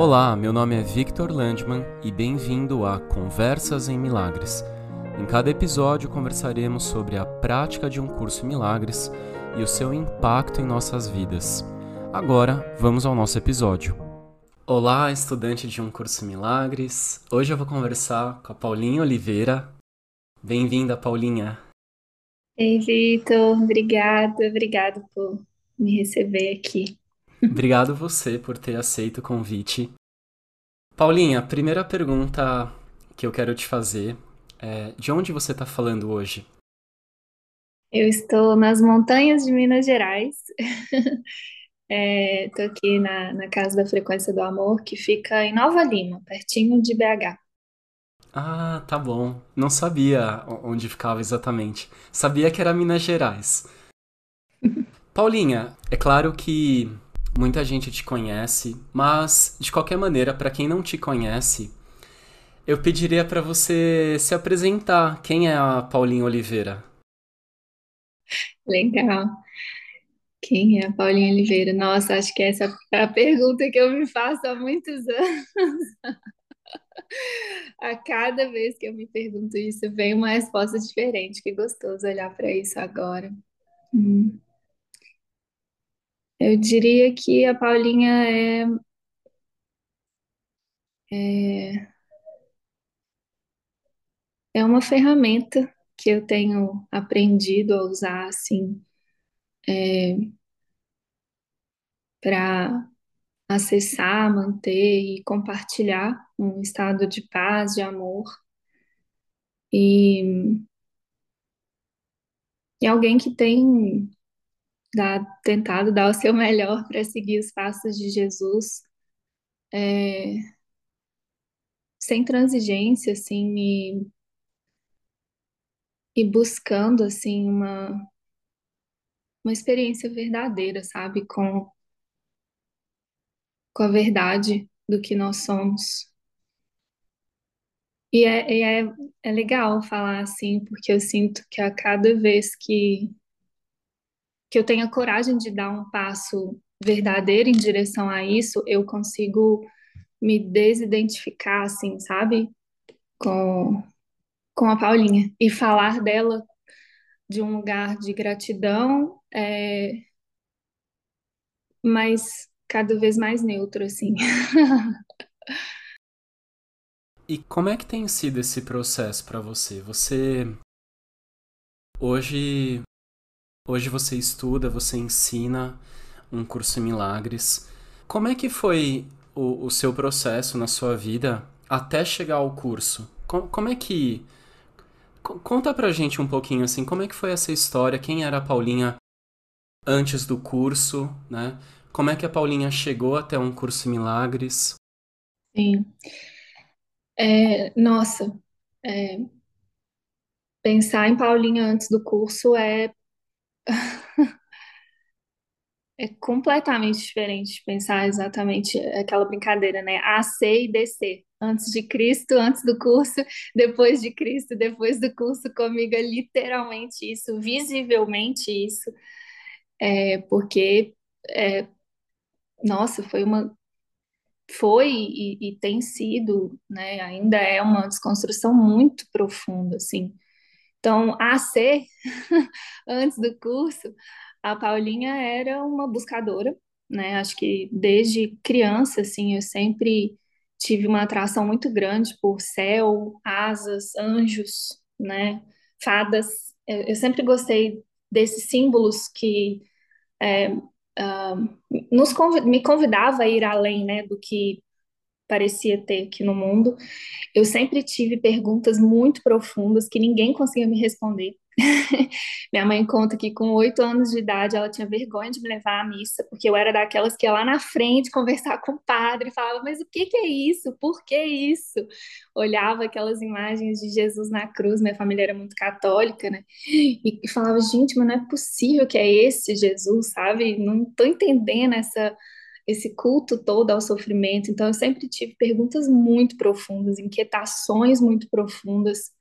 Olá, meu nome é Victor Landman e bem-vindo a Conversas em Milagres. Em cada episódio conversaremos sobre a prática de um curso em milagres e o seu impacto em nossas vidas. Agora, vamos ao nosso episódio. Olá, estudante de um curso em milagres. Hoje eu vou conversar com a Paulinha Oliveira. Bem-vinda, Paulinha. Ei, Vitor, obrigada, obrigada por me receber aqui. Obrigado você por ter aceito o convite. Paulinha, a primeira pergunta que eu quero te fazer é: de onde você está falando hoje? Eu estou nas montanhas de Minas Gerais. Estou aqui na, na Casa da Frequência do Amor, que fica em Nova Lima, pertinho de BH. Ah, tá bom. Não sabia onde ficava exatamente. Sabia que era Minas Gerais. Paulinha, é claro que muita gente te conhece, mas de qualquer maneira, para quem não te conhece, eu pediria para você se apresentar. Quem é a Paulinha Oliveira? Legal. Quem é a Paulinha Oliveira? Nossa, acho que essa é a pergunta que eu me faço há muitos anos. A cada vez que eu me pergunto isso, vem uma resposta diferente. Que gostoso olhar para isso agora. Hum. Eu diria que a Paulinha é, é, é uma ferramenta que eu tenho aprendido a usar assim é, para acessar, manter e compartilhar um estado de paz, de amor. E, e alguém que tem dá, tentado dar o seu melhor para seguir os passos de Jesus, é, sem transigência, assim, e, e buscando, assim, uma, uma experiência verdadeira, sabe, com, com a verdade do que nós somos. E é, é, é legal falar assim, porque eu sinto que a cada vez que que eu tenha coragem de dar um passo verdadeiro em direção a isso, eu consigo me desidentificar, assim, sabe? Com, com a Paulinha. E falar dela de um lugar de gratidão, é, mas cada vez mais neutro, assim. E como é que tem sido esse processo para você? Você hoje Hoje você estuda, você ensina um curso em milagres. Como é que foi o, o seu processo na sua vida até chegar ao curso? como, é que. Conta pra gente um pouquinho assim, como é que foi essa história? Quem era a Paulinha antes do curso, né? Como é que a Paulinha chegou até um curso em milagres? Sim. É, nossa, é, pensar em Paulinha antes do curso é É completamente diferente pensar exatamente aquela brincadeira, né? A, C e DC. Antes de Cristo, antes do curso, depois de Cristo, depois do curso, comigo é literalmente isso, visivelmente isso. É, porque, é, nossa, foi uma. Foi e, e tem sido, né? Ainda é uma desconstrução muito profunda, assim. Então, a C, antes do curso, a Paulinha era uma buscadora, né? Acho que desde criança, assim, eu sempre tive uma atração muito grande por céu, asas, anjos, né? Fadas. Eu, sempre gostei desses símbolos que é, uh, nos me convidava a ir além, né, do que parecia ter aqui no mundo. Eu sempre tive perguntas muito profundas que ninguém conseguia me responder. Minha mãe conta que com oito anos de idade ela tinha vergonha de me levar à missa, porque eu era daquelas que ia lá na frente conversar com o padre e falava: Mas o que, que é isso? Por que isso? Olhava aquelas imagens de Jesus na cruz, minha família era muito católica, né? E, e falava: Gente, mas não é possível que é esse Jesus, sabe? Não estou entendendo essa esse culto todo ao sofrimento. Então, eu sempre tive perguntas muito profundas, inquietações muito profundas.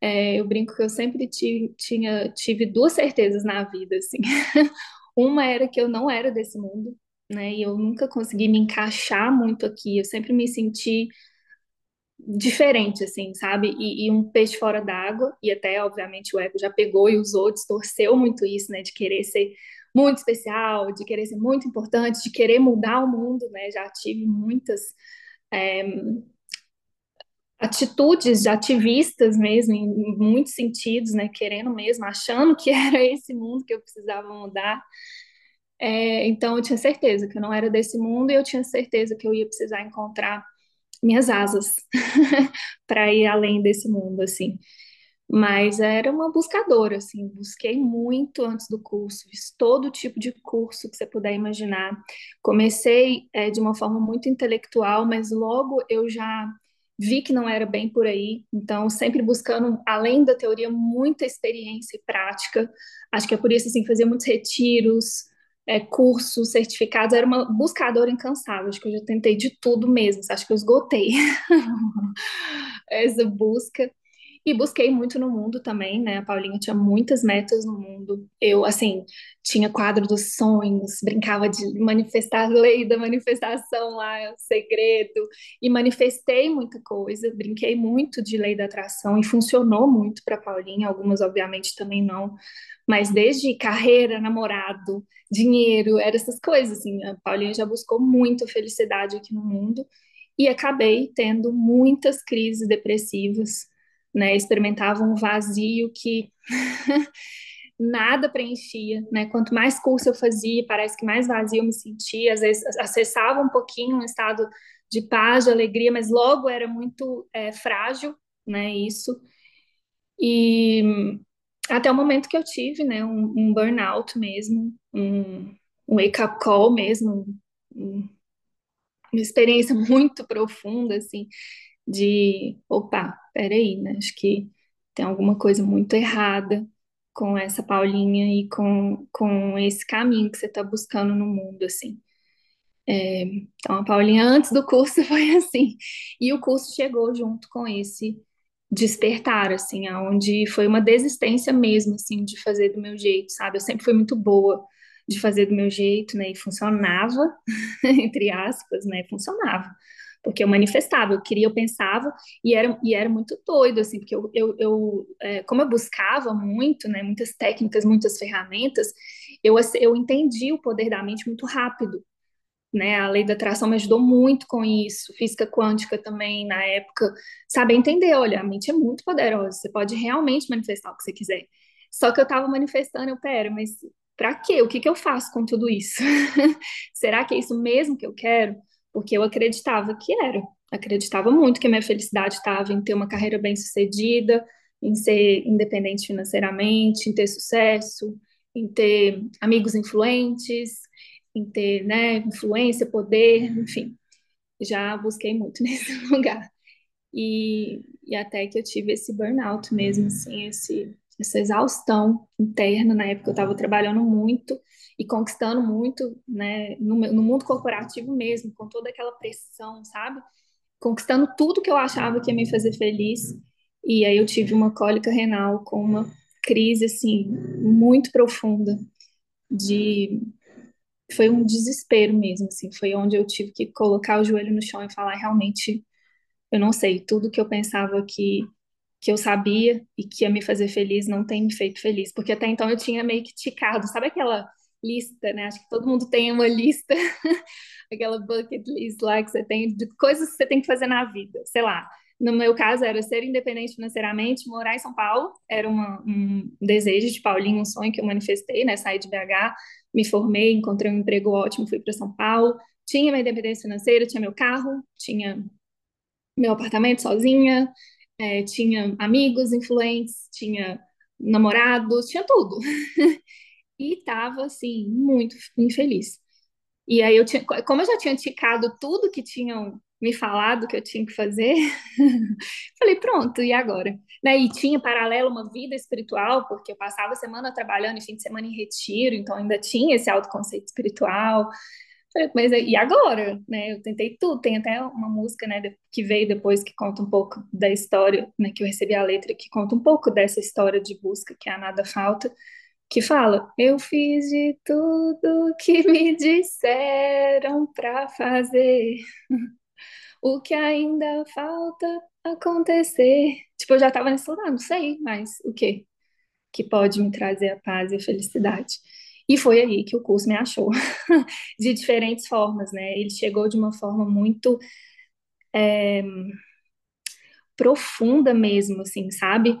É, eu brinco que eu sempre tive, tinha, tive duas certezas na vida, assim. Uma era que eu não era desse mundo, né? E eu nunca consegui me encaixar muito aqui. Eu sempre me senti diferente, assim, sabe? E, e um peixe fora d'água. E até, obviamente, o ego já pegou e usou, distorceu muito isso, né? De querer ser muito especial, de querer ser muito importante, de querer mudar o mundo, né? Já tive muitas é, atitudes de ativistas mesmo, em muitos sentidos, né? Querendo mesmo, achando que era esse mundo que eu precisava mudar. É, então eu tinha certeza que eu não era desse mundo e eu tinha certeza que eu ia precisar encontrar minhas asas para ir além desse mundo, assim. Mas era uma buscadora, assim, busquei muito antes do curso, fiz todo tipo de curso que você puder imaginar. Comecei é, de uma forma muito intelectual, mas logo eu já vi que não era bem por aí, então sempre buscando, além da teoria, muita experiência e prática. Acho que é por isso, assim, fazia muitos retiros, é, cursos, certificados, era uma buscadora incansável, acho que eu já tentei de tudo mesmo, acho que eu esgotei essa busca. E busquei muito no mundo também, né? A Paulinha tinha muitas metas no mundo. Eu, assim, tinha quadro dos sonhos, brincava de manifestar lei da manifestação lá, o segredo, e manifestei muita coisa, brinquei muito de lei da atração e funcionou muito para Paulinha, algumas obviamente também não, mas desde carreira, namorado, dinheiro, eram essas coisas, assim. A Paulinha já buscou muito felicidade aqui no mundo e acabei tendo muitas crises depressivas, né? Experimentava um vazio que nada preenchia, né? Quanto mais curso eu fazia, parece que mais vazio eu me sentia. Às vezes acessava um pouquinho um estado de paz, de alegria, mas logo era muito é, frágil, né? Isso. E até o momento que eu tive, né, um, um burnout mesmo, um, um wake-up call mesmo, um, uma experiência muito profunda, assim, de, opa, peraí, né, acho que tem alguma coisa muito errada com essa Paulinha e com, com esse caminho que você está buscando no mundo, assim. É, então, a Paulinha, antes do curso, foi assim. E o curso chegou junto com esse despertar, assim, aonde foi uma desistência mesmo, assim, de fazer do meu jeito, sabe? Eu sempre fui muito boa de fazer do meu jeito, né? E funcionava, entre aspas, né? Funcionava. Porque eu manifestava, eu queria, eu pensava, e era, e era muito doido, assim, porque eu, eu, eu é, como eu buscava muito, né, muitas técnicas, muitas ferramentas, eu, eu entendi o poder da mente muito rápido, né? A lei da atração me ajudou muito com isso, física quântica também na época, saber entender, olha, a mente é muito poderosa, você pode realmente manifestar o que você quiser. Só que eu estava manifestando, eu, pera, mas para quê? O que que eu faço com tudo isso? Será que é isso mesmo que eu quero? Porque eu acreditava que era, acreditava muito que a minha felicidade estava em ter uma carreira bem-sucedida, em ser independente financeiramente, em ter sucesso, em ter amigos influentes, em ter, né, influência, poder, enfim. Já busquei muito nesse lugar. E, e até que eu tive esse burnout mesmo, assim, esse, essa exaustão interna. Na época eu estava trabalhando muito e conquistando muito, né, no, no mundo corporativo mesmo, com toda aquela pressão, sabe? Conquistando tudo que eu achava que ia me fazer feliz. E aí eu tive uma cólica renal com uma crise, assim, muito profunda de foi um desespero mesmo, assim, foi onde eu tive que colocar o joelho no chão e falar, realmente, eu não sei, tudo que eu pensava que, que eu sabia e que ia me fazer feliz não tem me feito feliz, porque até então eu tinha meio que ticado, sabe aquela lista, né? Acho que todo mundo tem uma lista, aquela bucket list lá que você tem de coisas que você tem que fazer na vida, sei lá. No meu caso, era ser independente financeiramente, morar em São Paulo, era uma, um desejo de Paulinho, um sonho que eu manifestei, né? Sair de BH, me formei, encontrei um emprego ótimo, fui para São Paulo, tinha minha independência financeira, tinha meu carro, tinha meu apartamento sozinha, é, tinha amigos influentes, tinha namorados, tinha tudo. e estava, assim, muito infeliz. E aí eu tinha, como eu já tinha ticado tudo que tinham me falado que eu tinha que fazer, falei, pronto, e agora? Né? E tinha paralelo uma vida espiritual, porque eu passava a semana trabalhando e fim de semana em retiro, então ainda tinha esse autoconceito espiritual. Falei, mas e agora? Né? Eu tentei tudo, tem até uma música né, que veio depois que conta um pouco da história, né, que eu recebi a letra, que conta um pouco dessa história de busca, que a Nada Falta, que fala: Eu fiz de tudo que me disseram para fazer. O que ainda falta acontecer. Tipo, eu já tava nesse lugar, não sei, mas o que que pode me trazer a paz e a felicidade. E foi aí que o curso me achou, de diferentes formas, né? Ele chegou de uma forma muito é, profunda mesmo, assim, sabe?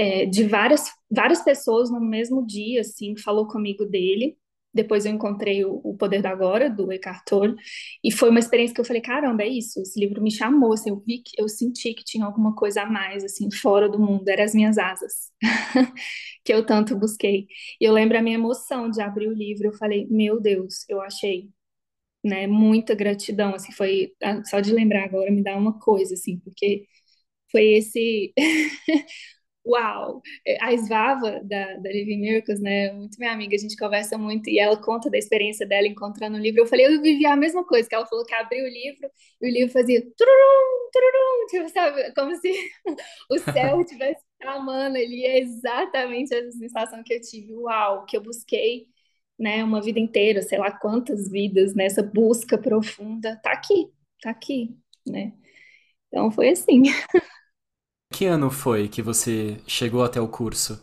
É, de várias, várias pessoas no mesmo dia, assim, falou comigo dele. Depois eu encontrei o, o Poder da Agora, do Eckhart Tolle, e foi uma experiência que eu falei, caramba, é isso, esse livro me chamou, assim, eu vi que, eu senti que tinha alguma coisa a mais, assim, fora do mundo, eram as minhas asas, que eu tanto busquei. E eu lembro a minha emoção de abrir o livro, eu falei, meu Deus, eu achei, né, muita gratidão, assim, foi, ah, só de lembrar agora me dá uma coisa, assim, porque foi esse uau! É, a Svava, da, da Living Miracles, né, muito minha amiga, a gente conversa muito, e ela conta da experiência dela encontrando o livro. Eu falei, eu vivi a mesma coisa, que ela falou que abriu o livro, e o livro fazia tururum, tururum, tipo, sabe, como se o céu estivesse amando ali, é exatamente essa sensação que eu tive, uau, que eu busquei, né, uma vida inteira, sei lá quantas vidas, nessa busca profunda, tá aqui, tá aqui, né, então foi assim. Que ano foi que você chegou até o curso?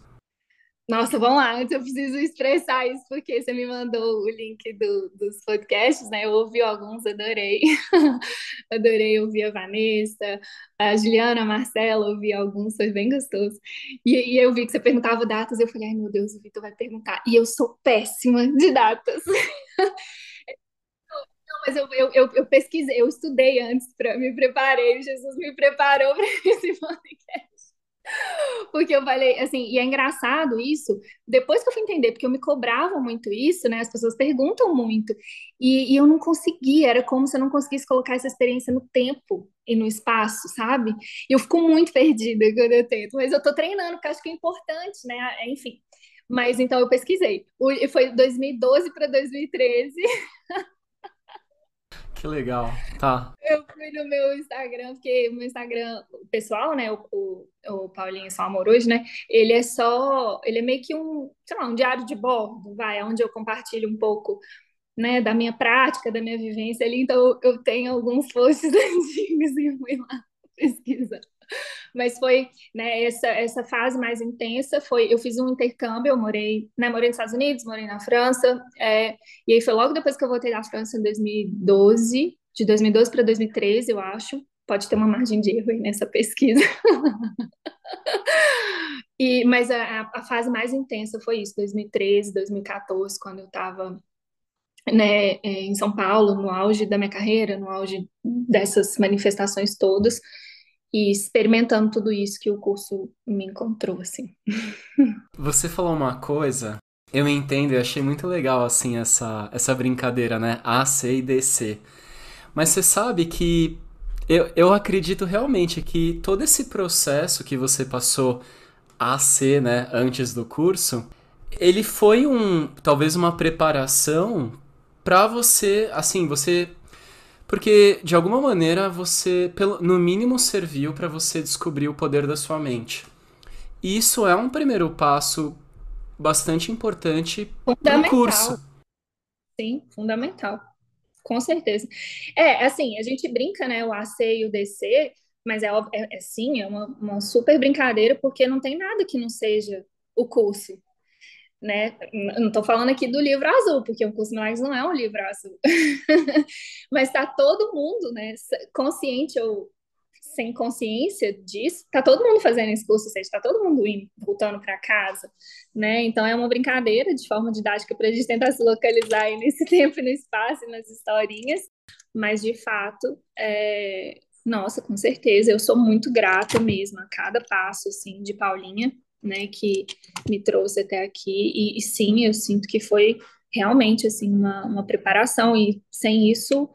Nossa, vamos lá, antes eu preciso expressar isso, porque você me mandou o link do, dos podcasts, né? Eu ouvi alguns, adorei. adorei ouvir a Vanessa, a Juliana, a Marcela, ouvi alguns, foi bem gostoso. E, e eu vi que você perguntava datas, eu falei, ai meu Deus, o Vitor vai perguntar. E eu sou péssima de datas. mas eu, eu, eu, eu, pesquisei, eu estudei antes, para me preparei, Jesus me preparou para esse podcast. Porque eu falei, assim, e é engraçado isso, depois que eu fui entender, porque eu me cobrava muito isso, né? As pessoas perguntam muito, e, e eu não conseguia, era como se eu não conseguisse colocar essa experiência no tempo e no espaço, sabe? E eu fico muito perdida quando eu tento, mas eu tô treinando, porque acho que é importante, né? Enfim. Mas então eu pesquisei. Foi 2012 para 2013. Que legal, tá. Eu fui no meu Instagram, porque meu Instagram pessoal, né, o, o, o Paulinho Só Amoroso, né, ele é só, ele é meio que um, sei lá, um diário de bordo, vai, onde eu compartilho um pouco, né, da minha prática, da minha vivência ali, então eu tenho alguns posts antigos e fui lá pesquisar. Mas foi, né, essa, essa fase mais intensa foi, eu fiz um intercâmbio, eu morei, né, morei nos Estados Unidos, morei na França, é, e aí foi logo depois que eu voltei da França em 2012, de 2012 para 2013, eu acho, pode ter uma margem de erro aí nessa pesquisa. e, mas a, a fase mais intensa foi isso, 2013, 2014, quando eu estava né, é, em São Paulo, no auge da minha carreira, no auge dessas manifestações todas, e experimentando tudo isso que o curso me encontrou, assim. Você falou uma coisa, eu entendo e achei muito legal, assim, essa, essa brincadeira, né? A, C e DC. Mas você sabe que eu, eu acredito realmente que todo esse processo que você passou a C, né, antes do curso, ele foi um, talvez uma preparação para você, assim, você porque, de alguma maneira, você, no mínimo, serviu para você descobrir o poder da sua mente. E isso é um primeiro passo bastante importante no curso. Sim, fundamental. Com certeza. É, assim, a gente brinca, né, o AC e o DC, mas é, é, é sim, é uma, uma super brincadeira, porque não tem nada que não seja o curso né? Não estou falando aqui do livro azul, porque o Curso Milagres não é um livro azul. Mas está todo mundo, né, consciente ou sem consciência disso, tá todo mundo fazendo esse curso, ou seja, tá todo mundo indo, voltando para casa, né? Então é uma brincadeira de forma didática para a gente tentar se localizar aí nesse tempo no espaço nas historinhas, mas de fato, é... nossa, com certeza, eu sou muito grata mesmo a cada passo, assim, de Paulinha, né, que me trouxe até aqui. E, e sim, eu sinto que foi realmente assim uma, uma preparação e sem isso,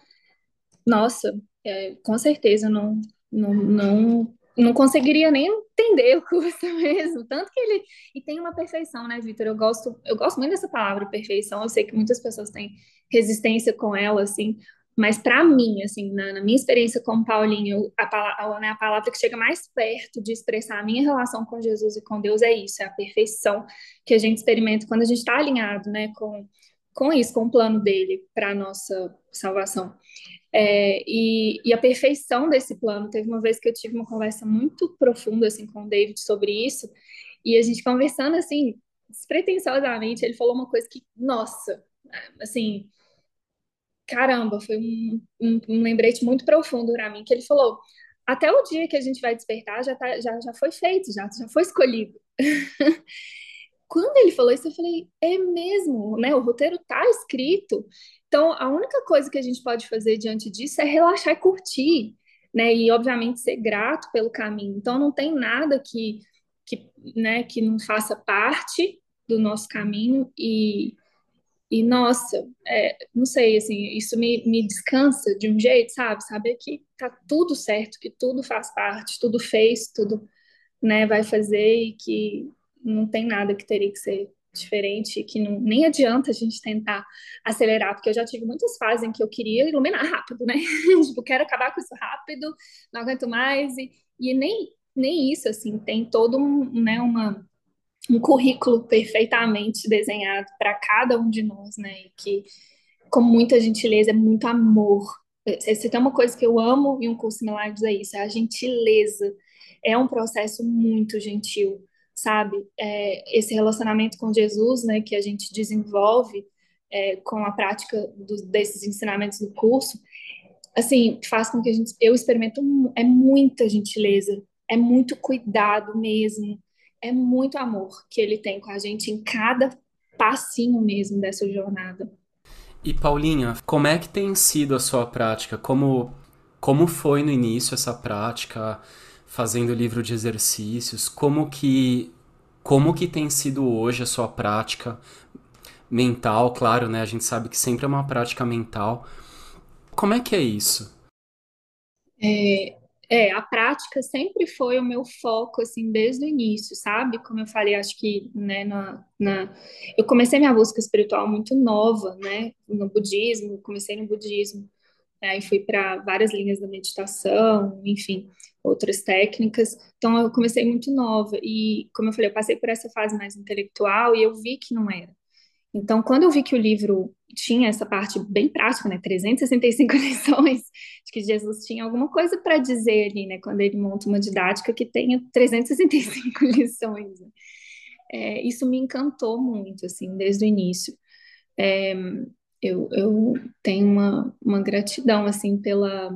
nossa, é, com certeza não, não, não, não conseguiria nem entender o curso mesmo. Tanto que ele e tem uma perfeição, né, Vitor? Eu gosto, eu gosto muito dessa palavra perfeição. Eu sei que muitas pessoas têm resistência com ela, assim, Mas para mim, assim, na, na, minha experiência com Paulinho, a, a, né, a palavra que chega mais perto de expressar a minha relação com Jesus e com Deus é isso, é a perfeição que a gente experimenta quando a gente está alinhado, né, com, com isso, com o plano dele para nossa salvação. É, e, e, a perfeição desse plano. Teve uma vez que eu tive uma conversa muito profunda assim com o David sobre isso, e a gente conversando assim, despretensiosamente, ele falou uma coisa que, nossa, assim, caramba, foi um, um, um lembrete muito profundo para mim, que ele falou, até o dia que a gente vai despertar já, tá, já, já foi feito, já, já foi escolhido. Quando ele falou isso, eu falei, é mesmo, né? O roteiro tá escrito. Então, a única coisa que a gente pode fazer diante disso é relaxar e curtir, né? E, obviamente, ser grato pelo caminho. Então, não tem nada que, que, né, que não faça parte do nosso caminho e, e nossa, é, não sei, assim, isso me, me descansa de um jeito, sabe? Saber que tá tudo certo, que tudo faz parte, tudo fez, tudo, né, vai fazer e que não tem nada que teria que ser diferente, que não, nem adianta a gente tentar acelerar, porque eu já tive muitas fases em que eu queria iluminar rápido, né? tipo, quero acabar com isso rápido, não aguento mais, e, e nem, nem isso, assim, tem todo um, né, uma, um currículo perfeitamente desenhado para cada um de nós, né? E que, com muita gentileza, é muito amor. Se tem uma coisa que eu amo em um curso Milagres é isso, é a gentileza. É um processo muito gentil sabe? É, esse relacionamento com Jesus, né, que a gente desenvolve é, com a prática do, desses ensinamentos do curso, assim, faz com que a gente, eu experimento, é muita gentileza, é muito cuidado mesmo, é muito amor que ele tem com a gente em cada passinho mesmo dessa jornada. E Paulinha, como é que tem sido a sua prática? Como como foi no início essa prática? fazendo livro de exercícios, como que como que tem sido hoje a sua prática mental, claro, né? A gente sabe que sempre é uma prática mental. Como é que é isso? É, é, a prática sempre foi o meu foco, assim, desde o início, sabe? Como eu falei, acho que, né, na, na... eu comecei minha busca espiritual muito nova, né? No budismo, comecei no budismo. Aí fui para várias linhas da meditação, enfim, outras técnicas. Então eu comecei muito nova e, como eu falei, eu passei por essa fase mais intelectual e eu vi que não era. Então, quando eu vi que o livro tinha essa parte bem prática, né, 365 lições, de que Jesus tinha alguma coisa para dizer ali, né, quando ele monta uma didática que tenha 365 lições. Né? É, isso me encantou muito, assim, desde o início. É, eu, eu tenho uma, uma gratidão, assim, pela,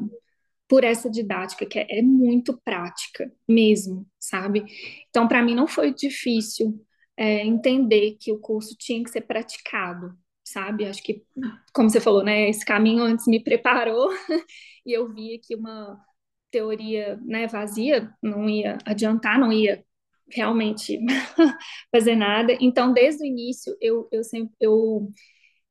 por essa didática, que é, é muito prática mesmo, sabe? Então, para mim, não foi difícil é, entender que o curso tinha que ser praticado, sabe? Acho que, como você falou, né, esse caminho antes me preparou e eu via que uma teoria né, vazia não ia adiantar, não ia realmente fazer nada. Então, desde o início, eu, eu sempre eu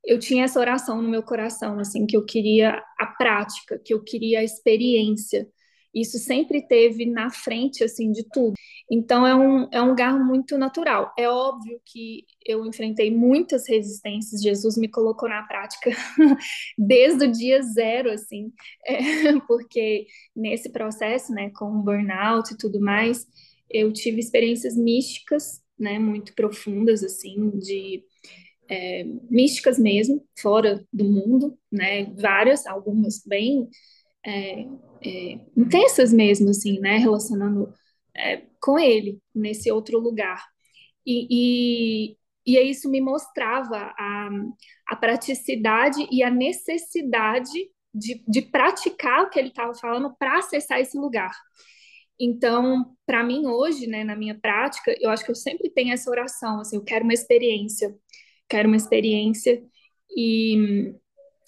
eu tinha essa oração no meu coração, assim, que eu queria a prática, que eu queria a experiência. Isso sempre teve na frente, assim, de tudo. Então, é um, é um lugar muito natural. É óbvio que eu enfrentei muitas resistências, Jesus me colocou na prática desde o dia zero, assim, é, porque nesse processo, né, com o burnout e tudo mais, eu tive experiências místicas, né, muito profundas, assim, de é, místicas mesmo, fora do mundo, né? Várias, algumas bem é, é, intensas mesmo, assim, né? Relacionando é, com ele nesse outro lugar. E, e, e isso me mostrava a, a praticidade e a necessidade de, de praticar o que ele estava falando para acessar esse lugar. Então, para mim hoje, né, na minha prática, eu acho que eu sempre tenho essa oração, assim, eu quero uma experiência quero uma experiência e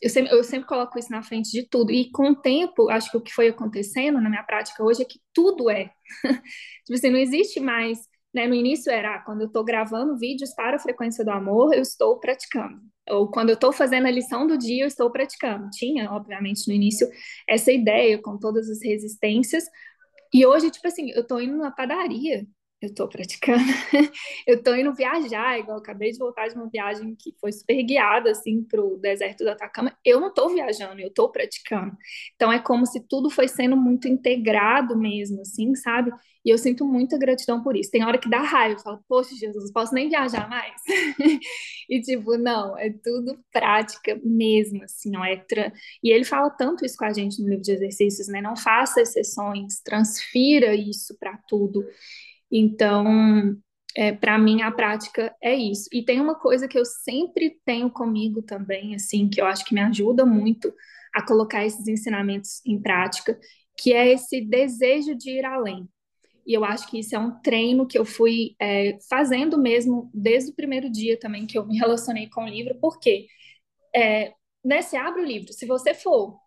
eu sempre, eu sempre coloco isso na frente de tudo. E com o tempo, acho que o que foi acontecendo na minha prática hoje é que tudo é. tipo assim, não existe mais. Né? No início era, ah, quando eu estou gravando vídeos para a frequência do amor, eu estou praticando. Ou quando eu estou fazendo a lição do dia, eu estou praticando. Tinha, obviamente, no início, essa ideia com todas as resistências. E hoje, tipo assim, eu estou indo na padaria, eu tô praticando. eu tô indo viajar, igual acabei de voltar de uma viagem que foi super guiada, assim, pro deserto do Atacama. Eu não tô viajando, eu tô praticando. Então é como se tudo foi sendo muito integrado mesmo, assim, sabe? E eu sinto muita gratidão por isso. Tem hora que dá raiva, eu falo, poxa, Jesus, posso nem viajar mais? e tipo, não, é tudo prática mesmo, assim, ó, é tra... E ele fala tanto isso com a gente no livro de exercícios, né? Não faça exceções, transfira isso para tudo. Então, é, para mim, a prática é isso. E tem uma coisa que eu sempre tenho comigo também, assim, que eu acho que me ajuda muito a colocar esses ensinamentos em prática, que é esse desejo de ir além. E eu acho que isso é um treino que eu fui é, fazendo mesmo desde o primeiro dia também que eu me relacionei com o livro, porque é, né, você abre o livro, se você for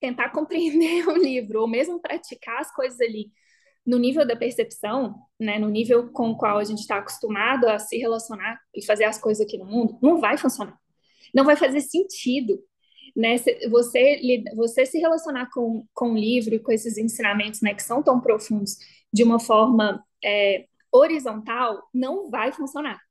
tentar compreender o livro, ou mesmo praticar as coisas ali no nível da percepção, né, no nível com o qual a gente está acostumado a se relacionar e fazer as coisas aqui no mundo, não vai funcionar. Não vai fazer sentido. Né? Você, você se relacionar com, com o livro e com esses ensinamentos né, que são tão profundos de uma forma é, horizontal, não vai funcionar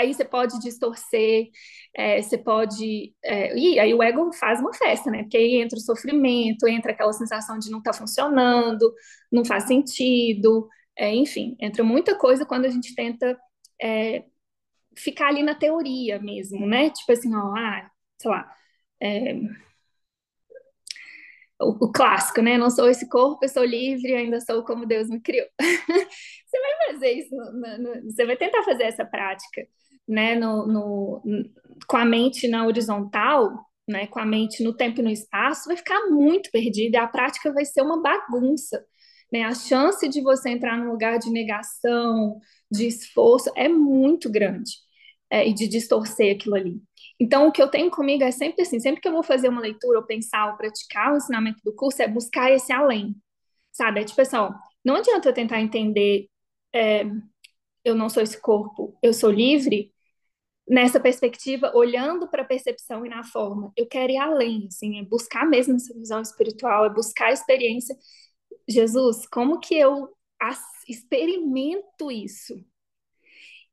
aí você pode distorcer, é, você pode. É, e aí o ego faz uma festa, né? Porque aí entra o sofrimento, entra aquela sensação de não estar tá funcionando, não faz sentido, é, enfim, entra muita coisa quando a gente tenta é, ficar ali na teoria mesmo, né? Tipo assim, ó, ah, sei lá. É, o, o, clássico, né? Não sou esse corpo, eu sou livre, ainda sou como Deus me criou. você vai fazer isso, você vai tentar fazer essa prática né, no, no, com a mente na horizontal, né, com a mente no tempo e no espaço, vai ficar muito perdida a prática vai ser uma bagunça. Né? A chance de você entrar num lugar de negação, de esforço, é muito grande é, e de distorcer aquilo ali. Então, o que eu tenho comigo é sempre assim: sempre que eu vou fazer uma leitura, ou pensar, ou praticar o ensinamento do curso, é buscar esse além, sabe? É tipo assim, ó, não adianta eu tentar entender. É, eu não sou esse corpo, eu sou livre, nessa perspectiva, olhando para a percepção e na forma. Eu quero ir além, assim, é buscar mesmo essa visão espiritual, é buscar a experiência. Jesus, como que eu experimento isso?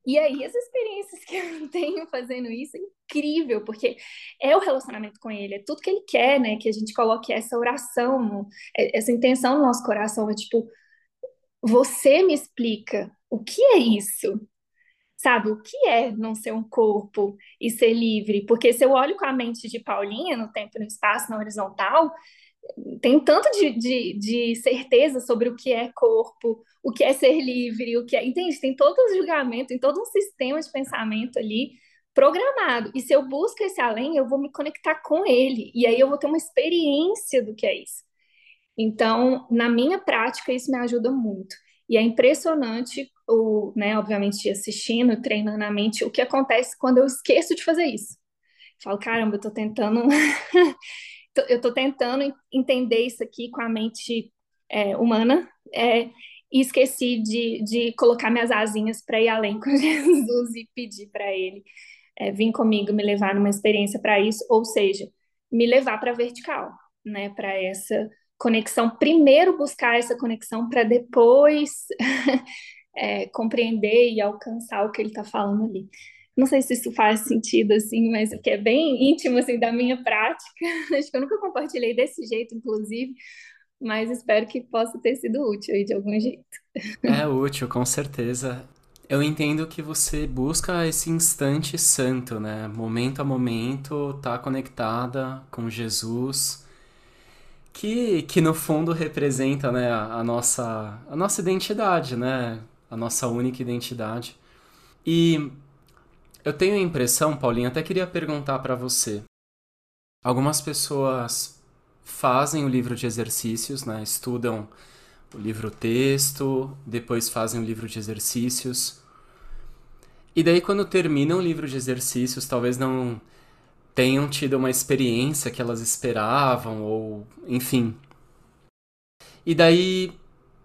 E aí, as experiências que eu tenho fazendo isso é incrível, porque é o relacionamento com Ele, é tudo que Ele quer, né? Que a gente coloque essa oração, é, essa intenção no nosso coração, é tipo, você me explica o que é isso? Sabe? O que é não ser um corpo e ser livre? Porque se eu olho com a mente de Paulinha, no tempo, no espaço, na horizontal, tem tanto de, de, de, certeza sobre o que é corpo, o que é ser livre, o que é. Entende? Tem todo um julgamento, tem todo um sistema de pensamento ali programado. E se eu busco esse além, eu vou me conectar com ele. E aí eu vou ter uma experiência do que é isso. Então, na minha prática, isso me ajuda muito. E é impressionante, o, né, obviamente, assistindo, treinando a mente, o que acontece quando eu esqueço de fazer isso. Falo, caramba, eu tô tentando. eu tô tentando entender isso aqui com a mente é, humana é, e esqueci de, de colocar minhas asinhas para ir além com Jesus e pedir para Ele é, vir comigo, me levar numa experiência para isso, ou seja, me levar para vertical, né, para essa conexão, primeiro buscar essa conexão para depois é, compreender e alcançar o que ele está falando ali. Não sei se isso faz sentido, assim, mas que é bem íntimo, assim, da minha prática. Acho que eu nunca compartilhei desse jeito, inclusive, mas espero que possa ter sido útil aí de algum jeito. É útil, com certeza. Eu entendo que você busca esse instante santo, né? Momento a momento, tá conectada com Jesus, que, que no fundo representa né, a, nossa, a nossa identidade, né? A nossa única identidade. E eu tenho a impressão, Paulinho, até queria perguntar para você. Algumas pessoas fazem o livro de exercícios, né? Estudam o livro texto, depois fazem o livro de exercícios. E daí quando terminam o livro de exercícios, talvez não tenham tido uma experiência que elas esperavam, ou enfim. E daí,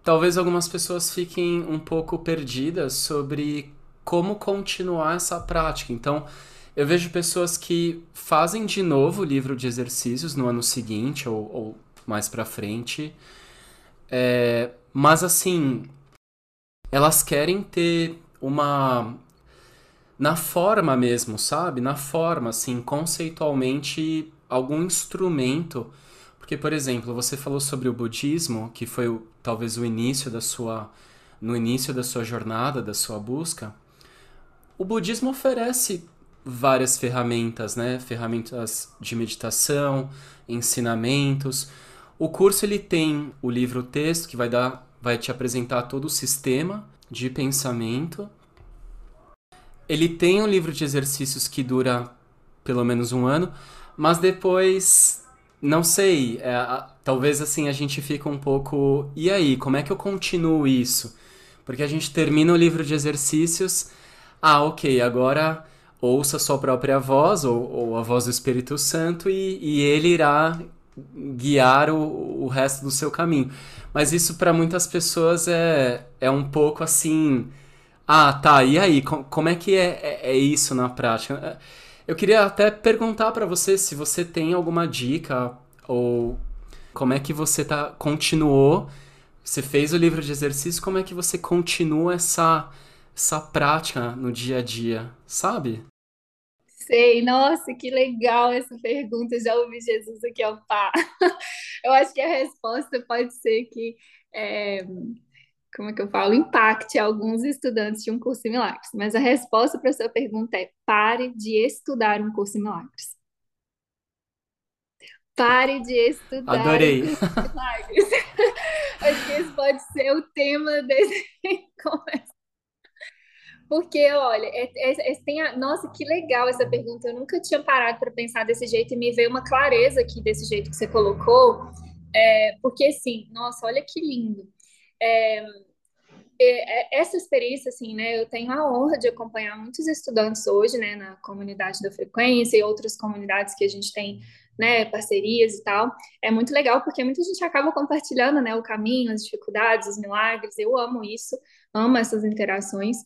talvez algumas pessoas fiquem um pouco perdidas sobre como continuar essa prática. Então, eu vejo pessoas que fazem de novo o livro de exercícios no ano seguinte ou, ou mais para frente, é, mas assim, elas querem ter uma na forma mesmo, sabe? Na forma, assim, conceitualmente, algum instrumento. Porque, por exemplo, você falou sobre o budismo, que foi o, talvez o início da sua. no início da sua jornada, da sua busca. O budismo oferece várias ferramentas, né? Ferramentas de meditação, ensinamentos. O curso ele tem o livro texto que vai dar vai te apresentar todo o sistema de pensamento ele tem um livro de exercícios que dura pelo menos um ano, mas depois, não sei, é, talvez assim a gente fica um pouco. E aí, como é que eu continuo isso? Porque a gente termina o livro de exercícios, ah, ok, agora ouça sua própria voz, ou, ou a voz do Espírito Santo, e, e ele irá guiar o, o resto do seu caminho. Mas isso para muitas pessoas é, é um pouco assim ah, tá. E aí, como é que é, é, é isso na prática? É, eu queria até perguntar para você se você tem alguma dica ou como é que você tá continuou. Você fez o livro de exercício, como é que você continua essa essa prática no dia a dia, sabe? Sei, nossa, que legal essa pergunta. Já ouvi Jesus aqui, ó, pá. Eu acho que a resposta pode ser que é, como é que eu falo, impacte alguns estudantes de um curso em milagres. Mas a resposta para a sua pergunta é: pare de estudar um curso em milagres. Pare de estudar Adorei. um curso em milagres. Acho que esse pode ser o tema desse conversa. Porque, olha, é, é, é, tem a, nossa, que legal essa pergunta. Eu nunca tinha parado para pensar desse jeito e me veio uma clareza aqui desse jeito que você colocou. É, porque, assim, nossa, olha que lindo. É, é, essa experiência, assim, né, eu tenho a honra de acompanhar muitos estudantes hoje, né, na comunidade da frequência e outras comunidades que a gente tem, né, parcerias e tal. É muito legal porque muita gente acaba compartilhando, né, o caminho, as dificuldades, os milagres. Eu amo isso, amo essas interações.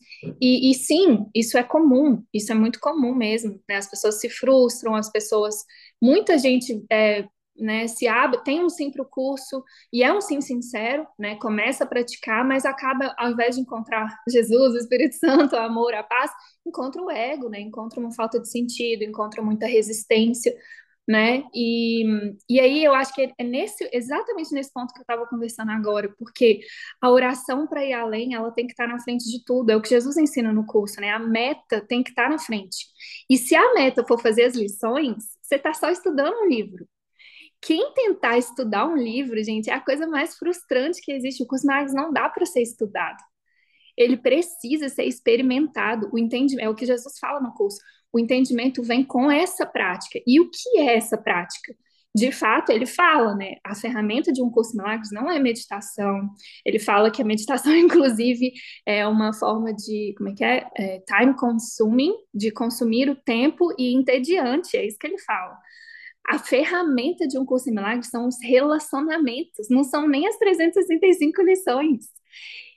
E, e sim, isso é comum, isso é muito comum mesmo, né? As pessoas se frustram, as pessoas, muita gente é, né, se abre, tem um sim para o curso e é um sim sincero, né, começa a praticar, mas acaba, ao invés de encontrar Jesus, o Espírito Santo, o amor, a paz, encontra o ego, né, encontra uma falta de sentido, encontra muita resistência, né, e, e aí eu acho que é nesse, exatamente nesse ponto que eu estava conversando agora, porque a oração para ir além, ela tem que estar tá na frente de tudo, é o que Jesus ensina no curso, né, a meta tem que estar tá na frente, e se a meta for fazer as lições, você está só estudando um livro, quem tentar estudar um livro, gente, é a coisa mais frustrante que existe. O curso Magos não dá para ser estudado. Ele precisa ser experimentado. O entendimento é o que Jesus fala no curso. O entendimento vem com essa prática. E o que é essa prática? De fato, ele fala, né? A ferramenta de um curso Milagres não é meditação. Ele fala que a meditação, inclusive, é uma forma de, como é que é? é time consuming, de consumir o tempo e entediante. É isso que ele fala a ferramenta de um curso em milagres são os relacionamentos, não são nem as 365 lições.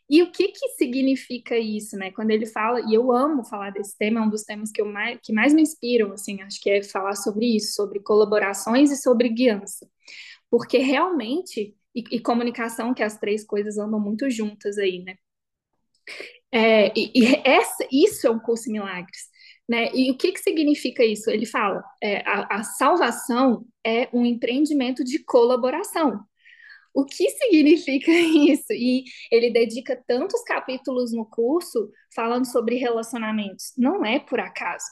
E o que que significa isso, né? Quando ele fala, e eu amo falar desse tema, é um dos temas que, eu mais, que mais me inspiram, assim, acho que é falar sobre isso, sobre colaborações e sobre guiança. Porque realmente, e, e comunicação, que as três coisas andam muito juntas aí, né? É, e, e essa, isso é um curso em milagres. Né? E o que, que significa isso? Ele fala, é, a, a salvação é um empreendimento de colaboração. O que significa isso? E ele dedica tantos capítulos no curso falando sobre relacionamentos. Não é por acaso.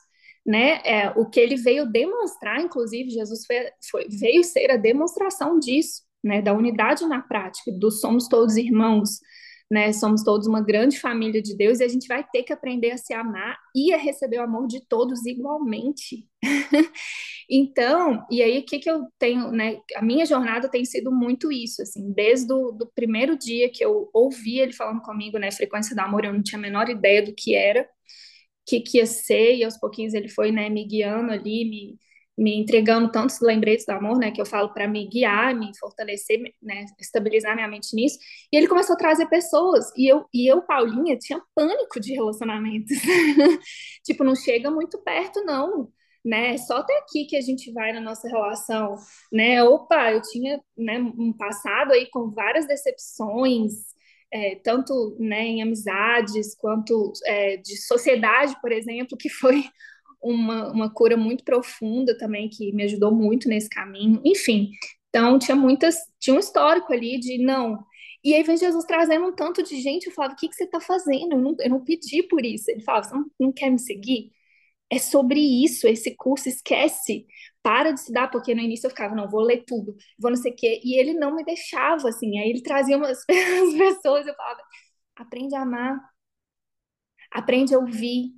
Né? É, o que ele veio demonstrar, inclusive, Jesus foi, foi, veio ser a demonstração disso, né? da unidade na prática, do somos todos irmãos, né? Somos todos uma grande família de Deus e a gente vai ter que aprender a se amar e a receber o amor de todos igualmente. então, e aí o que que eu tenho, né? A minha jornada tem sido muito isso, assim, desde o do primeiro dia que eu ouvi ele falando comigo, né? Frequência do amor, eu não tinha a menor ideia do que era, que que ia ser, e aos pouquinhos ele foi, né, me guiando ali, me me entregando tantos lembretes do amor, né, que eu falo para me guiar, me fortalecer, né, estabilizar minha mente nisso. E ele começou a trazer pessoas e eu e eu Paulinha tinha pânico de relacionamentos. tipo, não chega muito perto não, né? Só até aqui que a gente vai na nossa relação, né? Opa, eu tinha, né, um passado aí com várias decepções, é, tanto né, em amizades quanto é, de sociedade, por exemplo, que foi uma, uma cura muito profunda também, que me ajudou muito nesse caminho. Enfim, então tinha muitas, tinha um histórico ali de não. E aí vem Jesus trazendo um tanto de gente, eu falava, o que, que você está fazendo? Eu não, eu não pedi por isso. Ele falava, você não, não quer me seguir? É sobre isso, esse curso, esquece, para de estudar, porque no início eu ficava, não, vou ler tudo, vou não sei o quê, e ele não me deixava, assim, aí ele trazia umas pessoas, eu falava, aprende a amar, aprende a ouvir,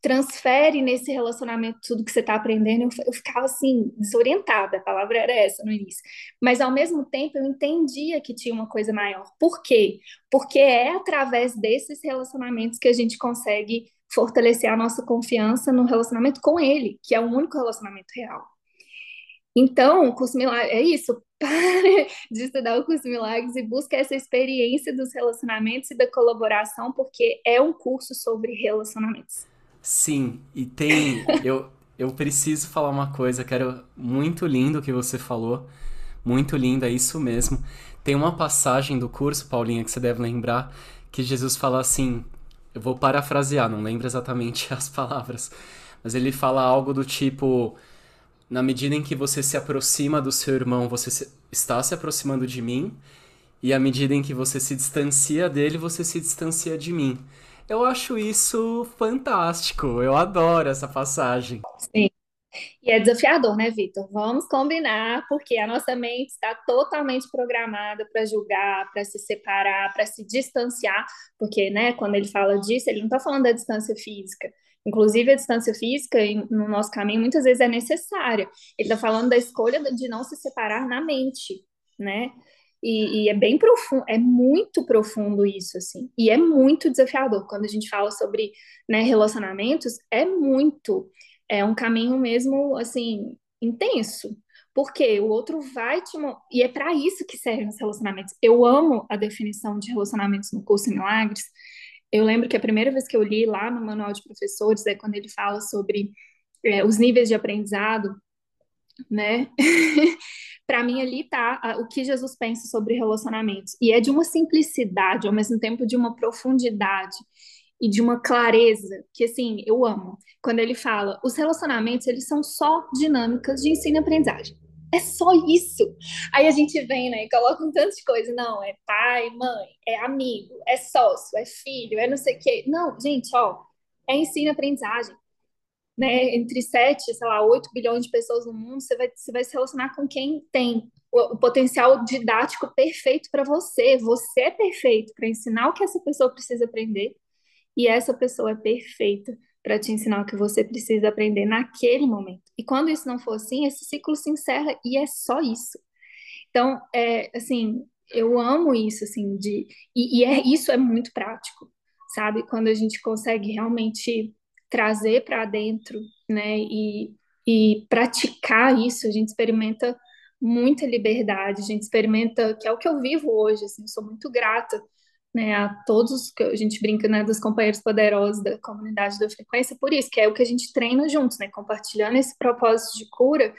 transfere nesse relacionamento tudo que você está aprendendo. Eu, eu, ficava assim, desorientada, a palavra era essa no início. Mas ao mesmo tempo eu entendia que tinha uma coisa maior. Por quê? Porque é através desses relacionamentos que a gente consegue fortalecer a nossa confiança no relacionamento com ele, que é o único relacionamento real. Então, o curso Milagres é isso. Pare de estudar o curso Milagres e busque essa experiência dos relacionamentos e da colaboração, porque é um curso sobre relacionamentos. Sim, e tem. eu, eu preciso falar uma coisa, quero. Muito lindo que você falou. Muito lindo, é isso mesmo. Tem uma passagem do curso, Paulinha, que você deve lembrar, que Jesus fala assim. Eu vou parafrasear, não lembro exatamente as palavras. Mas ele fala algo do tipo. Na medida em que você se aproxima do seu irmão, você se, está se aproximando de mim. E à medida em que você se distancia dele, você se distancia de mim. Eu acho isso fantástico. Eu adoro essa passagem. Sim. E é desafiador, né, Vitor? Vamos combinar, porque a nossa mente está totalmente programada para julgar, para se separar, para se distanciar, porque, né, quando ele fala disso, ele não está falando da distância física. Inclusive, a distância física no nosso caminho muitas vezes é necessária. Ele está falando da escolha de não se separar na mente, né? E, e, é bem profundo, é muito profundo isso, assim. E é muito desafiador. Quando a gente fala sobre né, relacionamentos, é muito. É um caminho mesmo, assim, intenso. Porque o outro vai te. E é para isso que servem os relacionamentos. Eu amo a definição de relacionamentos no curso Milagres. Eu lembro que a primeira vez que eu li lá no Manual de Professores é quando ele fala sobre é, os níveis de aprendizado, né? para mim ali tá o que Jesus pensa sobre relacionamentos. E é de uma simplicidade, ao mesmo tempo de uma profundidade e de uma clareza que assim, eu amo. Quando ele fala, os relacionamentos, eles são só dinâmicas de ensino e aprendizagem. É só isso. Aí a gente vem, né, e coloca um tanto de coisa. Não, é pai, mãe, é amigo, é sócio, é filho, é não sei o quê. Não, gente, ó, é ensino e aprendizagem né, entre 7, sei lá, 8 bilhões de pessoas no mundo, você vai, você vai se relacionar com quem tem o, o potencial didático perfeito para você. Você é perfeito para ensinar o que essa pessoa precisa aprender, e essa pessoa é perfeita para te ensinar o que você precisa aprender naquele momento. E quando isso não for assim, esse ciclo se encerra e é só isso. Então, é, assim, eu amo isso, assim, de e, e é, isso é muito prático, sabe? Quando a gente consegue realmente trazer para dentro, né, e, e praticar isso, a gente experimenta muita liberdade, a gente experimenta, que é o que eu vivo hoje, assim, eu sou muito grata, né, a todos, que a gente brinca, né, dos companheiros poderosos da comunidade da frequência, por isso, que é o que a gente treina juntos, né, compartilhando esse propósito de cura,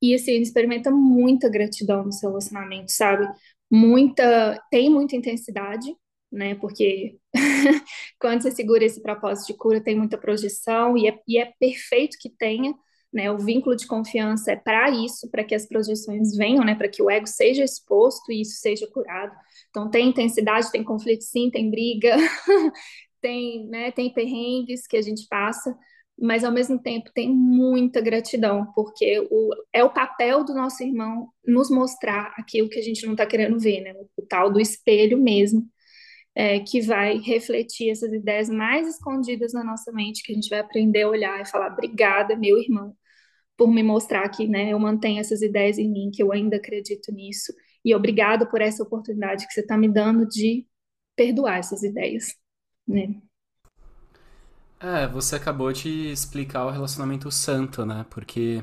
e assim, a gente experimenta muita gratidão no seu relacionamento, sabe? Muita, tem muita intensidade, né? Porque quando você segura esse propósito de cura, tem muita projeção e é, e é perfeito que tenha, né? O vínculo de confiança é para isso, para que as projeções venham, né? Para que o ego seja exposto e isso seja curado. Então tem intensidade, tem conflito, sim, tem briga, tem, né? Tem perrengues que a gente passa, mas ao mesmo tempo tem muita gratidão, porque o, é o papel do nosso irmão nos mostrar aquilo que a gente não está querendo ver, né? O, o tal do espelho mesmo é, que vai refletir essas ideias mais escondidas na nossa mente, que a gente vai aprender a olhar e falar: obrigada, meu irmão, por me mostrar que né, eu mantenho essas ideias em mim, que eu ainda acredito nisso, e obrigado por essa oportunidade que você está me dando de perdoar essas ideias. Né? É, você acabou de explicar o relacionamento santo, né? Porque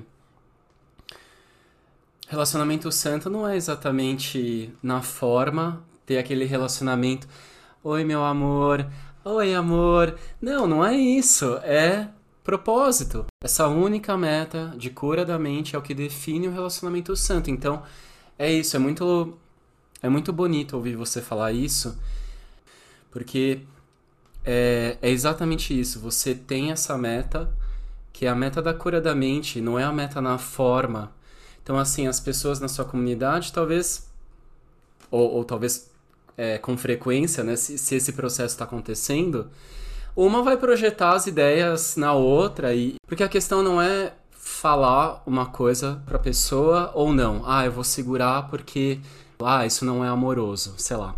relacionamento santo não é exatamente na forma ter aquele relacionamento Oi, meu amor. Oi, amor. Não, não é isso. É propósito. Essa única meta de cura da mente é o que define o relacionamento santo. Então, é isso. É muito, é muito bonito ouvir você falar isso, Porque é, é exatamente isso. Você tem essa meta, que é a meta da cura da mente, não é a meta na forma. Então, assim, as pessoas na sua comunidade, talvez, ou, ou talvez é, com frequência, né, se, se esse processo está acontecendo, uma vai projetar as ideias na outra e porque a questão não é falar uma coisa para pessoa ou não. Ah, eu vou segurar porque ah, isso não é amoroso, sei lá.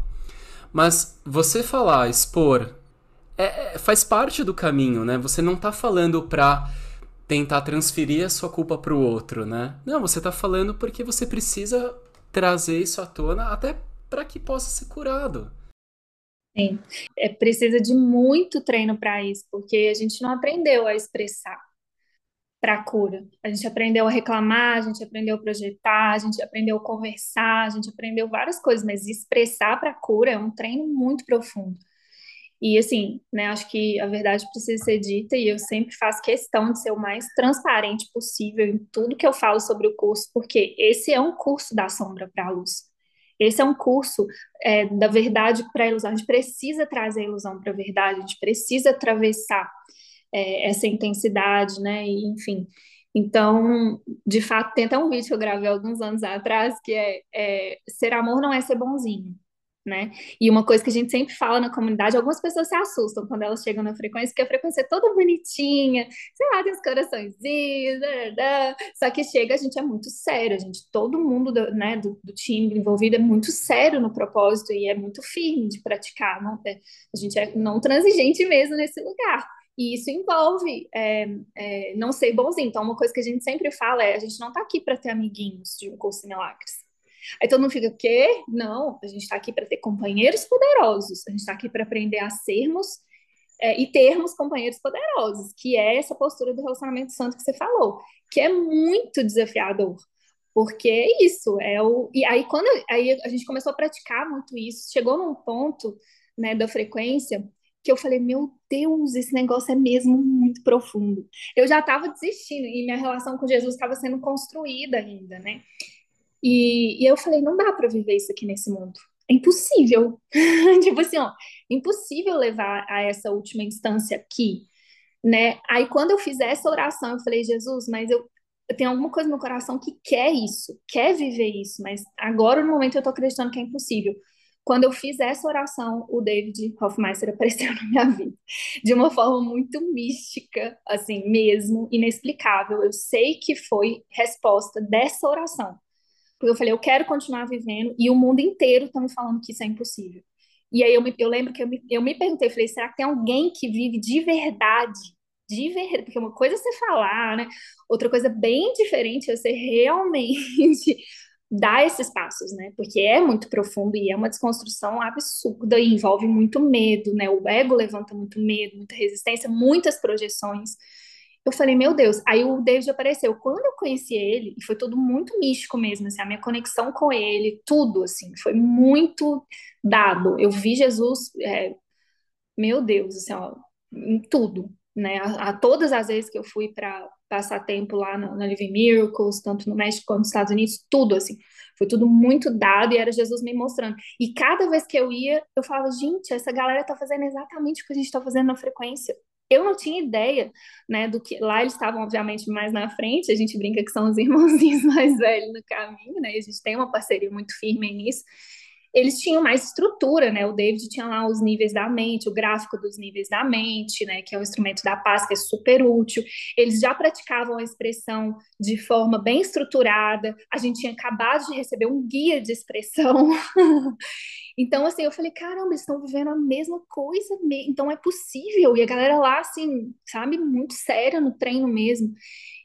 Mas você falar, expor, é, é, faz parte do caminho, né? Você não tá falando pra tentar transferir a sua culpa pro outro, né? Não, você tá falando porque você precisa trazer isso à tona até para que possa ser curado. Sim, é, precisa de muito treino para isso, porque a gente não aprendeu a expressar para cura. A gente aprendeu a reclamar, a gente aprendeu a projetar, a gente aprendeu a conversar, a gente aprendeu várias coisas, mas expressar para cura é um treino muito profundo. E assim, né, acho que a verdade precisa ser dita e eu sempre faço questão de ser o mais transparente possível em tudo que eu falo sobre o curso, porque esse é um curso da sombra para a luz. Esse é um curso é, da verdade para a ilusão. A gente precisa trazer a ilusão para a verdade, a gente precisa atravessar é, essa intensidade, né? E, enfim. Então, de fato, tem até um vídeo que eu gravei alguns anos atrás que é, é ser amor não é ser bonzinho né? E uma coisa que a gente sempre fala na comunidade, algumas pessoas se assustam quando elas chegam na frequência, porque a frequência é toda bonitinha, sei lá, tem os coraçõezinhos, só que chega, a gente é muito sério, a gente, todo mundo do, né, do, do, time envolvido é muito sério no propósito e é muito firme de praticar, não, é, a gente é não transigente mesmo nesse lugar. E isso envolve é, é, não ser bonzinho. Então, uma coisa que a gente sempre fala é: a gente não está aqui para ter amiguinhos de um curso de milagres. Aí todo mundo fica, o quê? Não, a gente está aqui para ter companheiros poderosos, a gente está aqui para aprender a sermos é, e termos companheiros poderosos, que é essa postura do relacionamento santo que você falou, que é muito desafiador. Porque é isso, é o. E aí, quando aí a gente começou a praticar muito isso, chegou num ponto né, da frequência que eu falei, meu Deus, esse negócio é mesmo muito profundo. Eu já estava desistindo e minha relação com Jesus estava sendo construída ainda, né? E, e eu falei, não dá para viver isso aqui nesse mundo. É impossível. tipo assim, ó, impossível levar a essa última instância aqui, né? Aí quando eu fiz essa oração, eu falei, Jesus, mas eu, eu tenho alguma coisa no meu coração que quer isso, quer viver isso, mas agora no momento eu tô acreditando que é impossível. Quando eu fiz essa oração, o David Hoffmeister apareceu na minha vida de uma forma muito mística, assim, mesmo, inexplicável. Eu sei que foi resposta dessa oração. Porque eu falei, eu quero continuar vivendo e o mundo inteiro está me falando que isso é impossível. E aí eu, me, eu lembro que eu me, eu me perguntei, falei, será que tem alguém que vive de verdade? De verdade, porque uma coisa é você falar, né? Outra coisa bem diferente é você realmente dar esses passos, né? Porque é muito profundo e é uma desconstrução absurda e envolve muito medo, né? O ego levanta muito medo, muita resistência, muitas projeções. Eu falei, meu Deus. Aí o David apareceu. Quando eu conheci ele, e foi tudo muito místico mesmo, assim, a minha conexão com ele, tudo, assim, foi muito dado. Eu vi Jesus, é, meu Deus, assim, ó, em tudo, né? A, a, todas as vezes que eu fui para passar tempo lá no, na Living Miracles, tanto no México quanto nos Estados Unidos, tudo, assim, foi tudo muito dado e era Jesus me mostrando. E cada vez que eu ia, eu falava, gente, essa galera tá fazendo exatamente o que a gente tá fazendo na frequência eu não tinha ideia, né, do que lá eles estavam obviamente mais na frente, a gente brinca que são os irmãozinhos mais velhos no caminho, né? E a gente tem uma parceria muito firme nisso. Eles tinham mais estrutura, né? O David tinha lá os níveis da mente, o gráfico dos níveis da mente, né? Que é o instrumento da paz, que é super útil. Eles já praticavam a expressão de forma bem estruturada. A gente tinha acabado de receber um guia de expressão. Então, assim, eu falei, caramba, eles estão vivendo a mesma coisa, então é possível. E a galera lá, assim, sabe, muito séria no treino mesmo.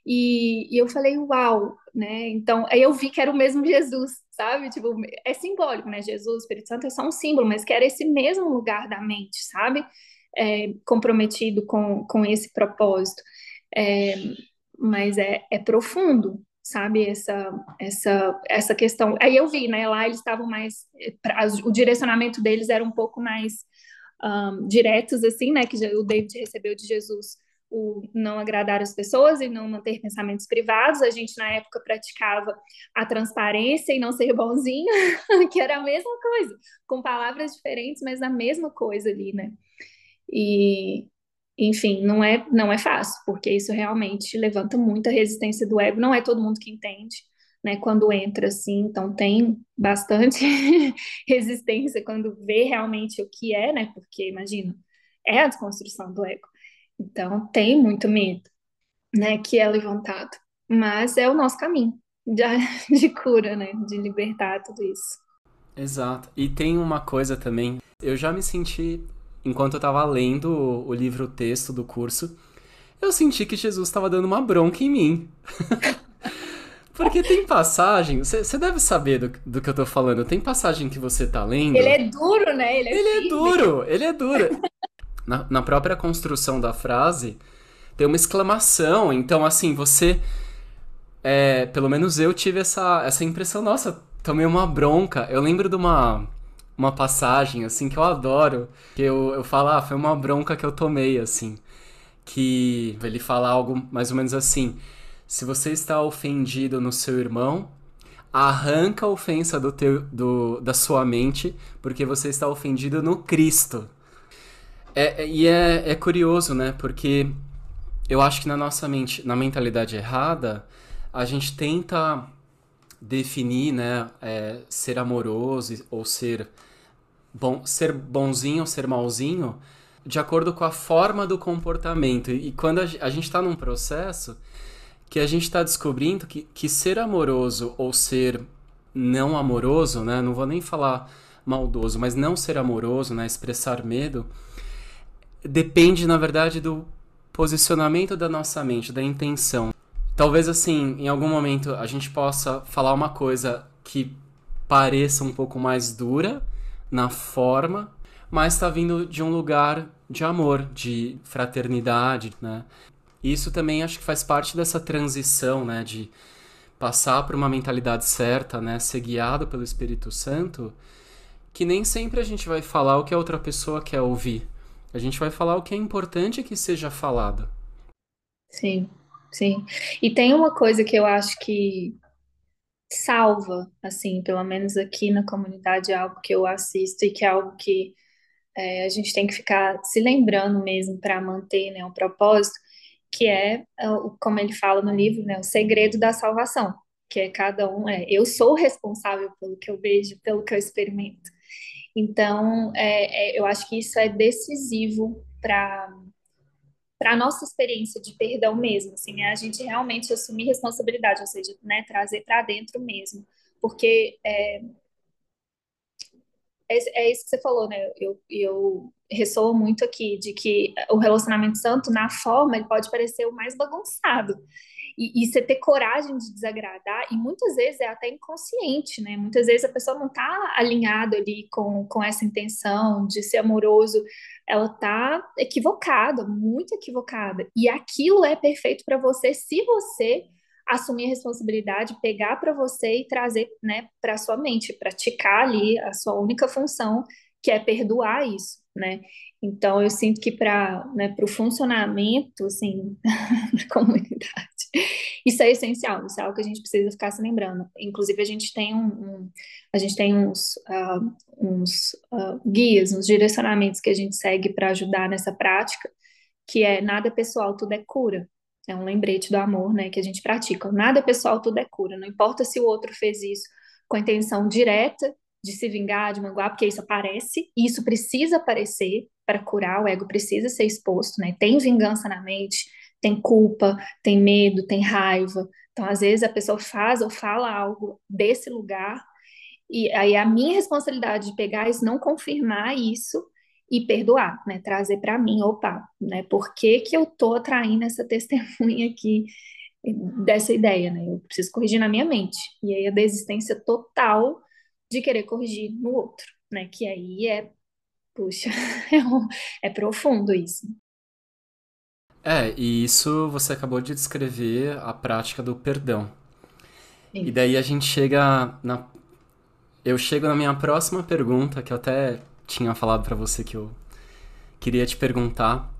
E, e eu falei, uau, né? Então, aí eu vi que era o mesmo Jesus, sabe? Tipo, é simbólico, né? Jesus, Espírito Santo é só um símbolo, mas que era esse mesmo lugar da mente, sabe? É, comprometido com, com esse propósito. É, mas é, é profundo, sabe, essa, essa, essa questão. Aí eu vi, né, lá eles estavam mais, pra, o direcionamento deles era um pouco mais um, diretos, assim, né, que o David recebeu de Jesus o não agradar as pessoas e não manter pensamentos privados. A gente, na época, praticava a transparência e não ser bonzinho, que era a mesma coisa, com palavras diferentes, mas a mesma coisa ali, né? E, enfim, não é, não é fácil, porque isso realmente levanta muita resistência do ego. Não é todo mundo que entende, né? Quando entra assim, então tem bastante resistência quando vê realmente o que é, né? Porque, imagina, é a desconstrução do ego. Então, tem muito medo, né, que é levantado. Mas é o nosso caminho de, de cura, né, de libertar tudo isso. Exato. E tem uma coisa também, eu já me senti, enquanto eu estava lendo o, o livro o texto do curso, eu senti que Jesus estava dando uma bronca em mim. Porque tem passagem, você deve saber do, do que eu tô falando, tem passagem que você tá lendo. Ele é duro, né? Ele é, ele é duro, ele é duro na, na própria construção da frase, tem uma exclamação. Então, assim, você. É, pelo menos eu tive essa, essa impressão, nossa, tomei uma bronca. Eu lembro de uma, uma passagem, assim, que eu adoro, que eu, eu falo, ah, foi uma bronca que eu tomei, assim. Que ele fala algo mais ou menos assim: se você está ofendido no seu irmão, arranca a ofensa do teu, do, da sua mente, porque você está ofendido no Cristo. É, é, e é, é curioso, né? Porque eu acho que na nossa mente, na mentalidade errada, a gente tenta definir, né, é, ser amoroso ou ser bom, ser bonzinho ou ser malzinho de acordo com a forma do comportamento. E quando a, a gente está num processo que a gente está descobrindo que, que ser amoroso ou ser não amoroso, né, não vou nem falar maldoso, mas não ser amoroso, né, expressar medo, depende, na verdade, do posicionamento da nossa mente, da intenção. Talvez assim, em algum momento a gente possa falar uma coisa que pareça um pouco mais dura na forma, mas está vindo de um lugar de amor, de fraternidade, né? Isso também acho que faz parte dessa transição, né, de passar por uma mentalidade certa, né, ser guiado pelo Espírito Santo, que nem sempre a gente vai falar o que a outra pessoa quer ouvir, a gente vai falar o que é importante que seja falado. Sim, sim. E tem uma coisa que eu acho que salva, assim, pelo menos aqui na comunidade, é algo que eu assisto e que é algo que é, a gente tem que ficar se lembrando mesmo para manter né, o propósito, que é, como ele fala no livro, né, o segredo da salvação, que é cada um, é, eu sou responsável pelo que eu vejo, pelo que eu experimento. Então, é, é, eu acho que isso é decisivo para para a nossa experiência de perdão mesmo, assim, é a gente realmente assumir responsabilidade, ou seja, né, trazer para dentro mesmo, porque é, é, é, isso que você falou, né, eu, eu ressoa muito aqui, de que o relacionamento santo, na forma, ele pode parecer o mais bagunçado, e, e, você ter coragem de desagradar, e muitas vezes é até inconsciente, né? Muitas vezes a pessoa não está alinhada ali com, com essa intenção de ser amoroso, ela está equivocada, muito equivocada. E aquilo é perfeito para você se você assumir a responsabilidade, pegar para você e trazer, né, para sua mente, praticar ali a sua única função, que é perdoar isso, né? Então eu sinto que para né, o funcionamento assim da comunidade isso é essencial, isso é algo que a gente precisa ficar se lembrando. Inclusive, a gente tem, um, um a gente tem uns, uh, uns uh, guias, uns direcionamentos que a gente segue para ajudar nessa prática, que é nada pessoal, tudo é cura. É um lembrete do amor, né, que a gente pratica. Nada pessoal, tudo é cura. Não importa se o outro fez isso com a intenção direta de se vingar, de magoar, porque isso aparece, e isso precisa aparecer para curar, o ego precisa ser exposto, né? Tem vingança na mente, tem culpa, tem medo, tem raiva. Então, às vezes, a pessoa faz ou fala algo desse lugar, e aí a minha responsabilidade de pegar isso, não confirmar isso e perdoar, né? Trazer para mim, opa, né? Por que, que eu tô atraindo essa testemunha aqui dessa ideia, né? Eu preciso corrigir na minha mente. E aí a desistência total de querer corrigir no outro, né? Que aí é, puxa, é, um, é profundo isso. É, e isso você acabou de descrever a prática do perdão. Sim. E daí a gente chega na. Eu chego na minha próxima pergunta, que eu até tinha falado para você que eu queria te perguntar.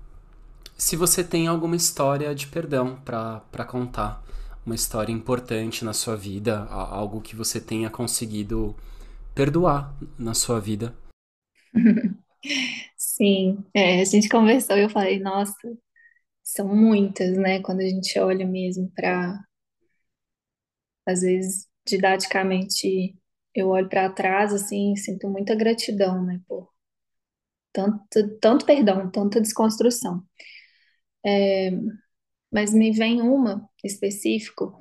se você tem alguma história de perdão para contar, uma história importante na sua vida, algo que você tenha conseguido perdoar na sua vida. Sim, é, a gente conversou e eu falei, nossa, são muitas, né? Quando a gente olha mesmo para, às vezes, didaticamente, eu olho para trás assim, sinto muita gratidão, né? Por tanto, tanto perdão, tanta desconstrução. É, mas me vem uma específico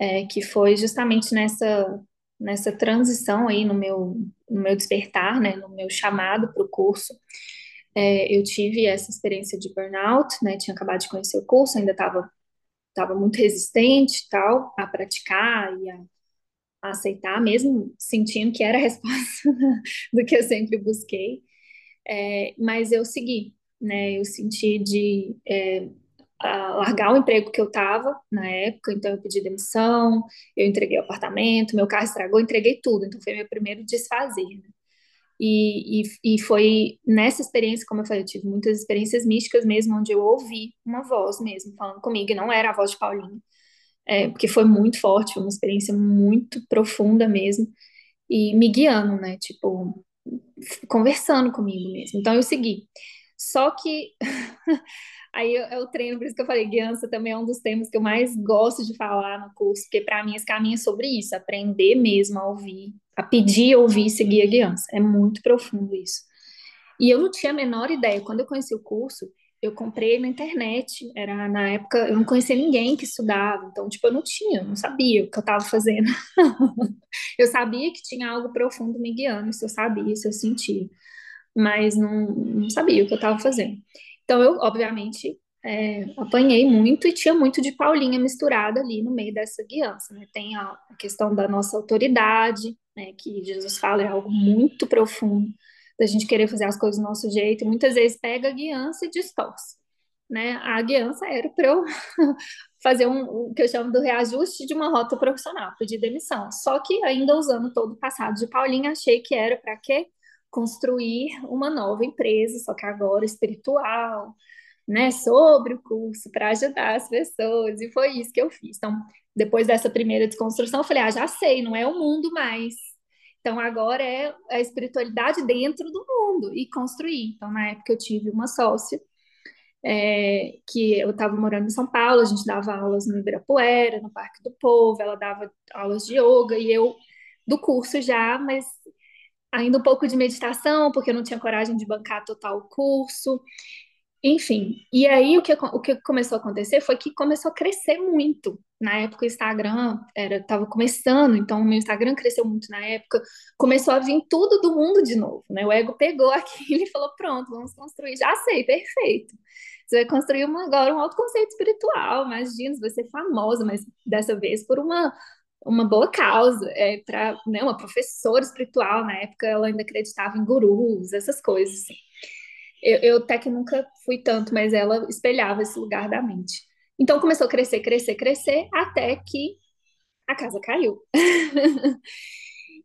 é, que foi justamente nessa nessa transição aí no meu no meu despertar, né, no meu chamado para o curso. É, eu tive essa experiência de burnout, né? Tinha acabado de conhecer o curso, ainda estava estava muito resistente tal a praticar e a, a aceitar, mesmo sentindo que era a resposta do que eu sempre busquei. É, mas eu segui, né? Eu senti de é, largar o emprego que eu estava na época, então eu pedi demissão, eu entreguei o apartamento, meu carro estragou, entreguei tudo, então foi meu primeiro desfazer. Né? E, e, e, foi nessa experiência, como eu falei, eu tive muitas experiências místicas mesmo, onde eu ouvi uma voz mesmo falando comigo, e não era a voz de Paulinho, é, porque foi muito forte, foi uma experiência muito profunda mesmo, e me guiando, né, tipo, conversando comigo mesmo. Então eu segui. Só que aí é o treino, por isso que eu falei, guiança também é um dos temas que eu mais gosto de falar no curso, porque para mim esse caminho é sobre isso, aprender mesmo a ouvir, a pedir, ouvir e seguir a guiança. É muito profundo isso. E eu não tinha a menor ideia. Quando eu conheci o curso, eu comprei na internet. Era na época, eu não conhecia ninguém que estudava, então, tipo, eu não tinha, não sabia o que eu estava fazendo. eu sabia que tinha algo profundo me guiando, isso eu sabia, isso eu sentia, mas não, não sabia o que eu estava fazendo. Então, eu, obviamente, é, apanhei muito e tinha muito de Paulinha misturada ali no meio dessa guiança. Né? Tem a, a questão da nossa autoridade, né, que Jesus fala, é algo muito profundo da gente querer fazer as coisas do nosso jeito, e muitas vezes pega a guiança e distorce. Né? A guiança era para eu fazer um, o que eu chamo do reajuste de uma rota profissional, pedir demissão. Só que ainda usando todo o passado de Paulinha, achei que era para quê? Construir uma nova empresa, só que agora espiritual, né, sobre o curso para ajudar as pessoas, e foi isso que eu fiz. Então, depois dessa primeira desconstrução, eu falei: ah, já sei, não é o mundo mais, então, agora é a espiritualidade dentro do mundo e construir. Então, na época, eu tive uma sócia é, que eu estava morando em São Paulo, a gente dava aulas no Ibirapuera, no Parque do Povo, ela dava aulas de yoga e eu do curso já, mas ainda um pouco de meditação, porque eu não tinha coragem de bancar total o curso. Enfim, e aí o que, o que começou a acontecer foi que começou a crescer muito. Na época o Instagram era estava começando, então o meu Instagram cresceu muito na época. Começou a vir tudo do mundo de novo, né? O ego pegou aquilo e falou: pronto, vamos construir. Já sei, perfeito. Você vai construir uma, agora um autoconceito espiritual. Imagina, você vai ser famosa, mas dessa vez por uma, uma boa causa. É para né, uma professora espiritual, na época ela ainda acreditava em gurus, essas coisas assim. Eu, eu até que nunca fui tanto, mas ela espelhava esse lugar da mente. Então começou a crescer, crescer, crescer, até que a casa caiu.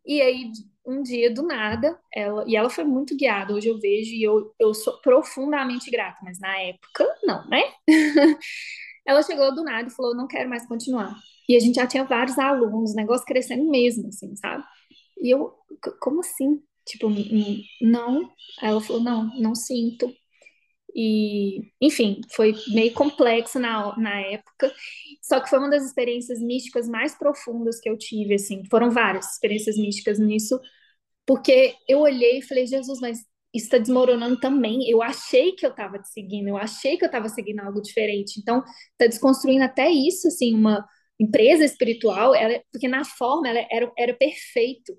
e aí, um dia do nada, ela, e ela foi muito guiada. Hoje eu vejo e eu, eu sou profundamente grata, mas na época, não, né? ela chegou do nada e falou: não quero mais continuar. E a gente já tinha vários alunos, negócio crescendo mesmo, assim, sabe? E eu, como assim? Tipo, não. Ela falou, não, não sinto. E, enfim, foi meio complexo na, na época. Só que foi uma das experiências místicas mais profundas que eu tive, assim. Foram várias experiências místicas nisso, porque eu olhei e falei, Jesus, mas isso está desmoronando também. Eu achei que eu estava te seguindo, eu achei que eu estava seguindo algo diferente. Então, está desconstruindo até isso, assim, uma empresa espiritual, ela, porque na forma ela era, era perfeito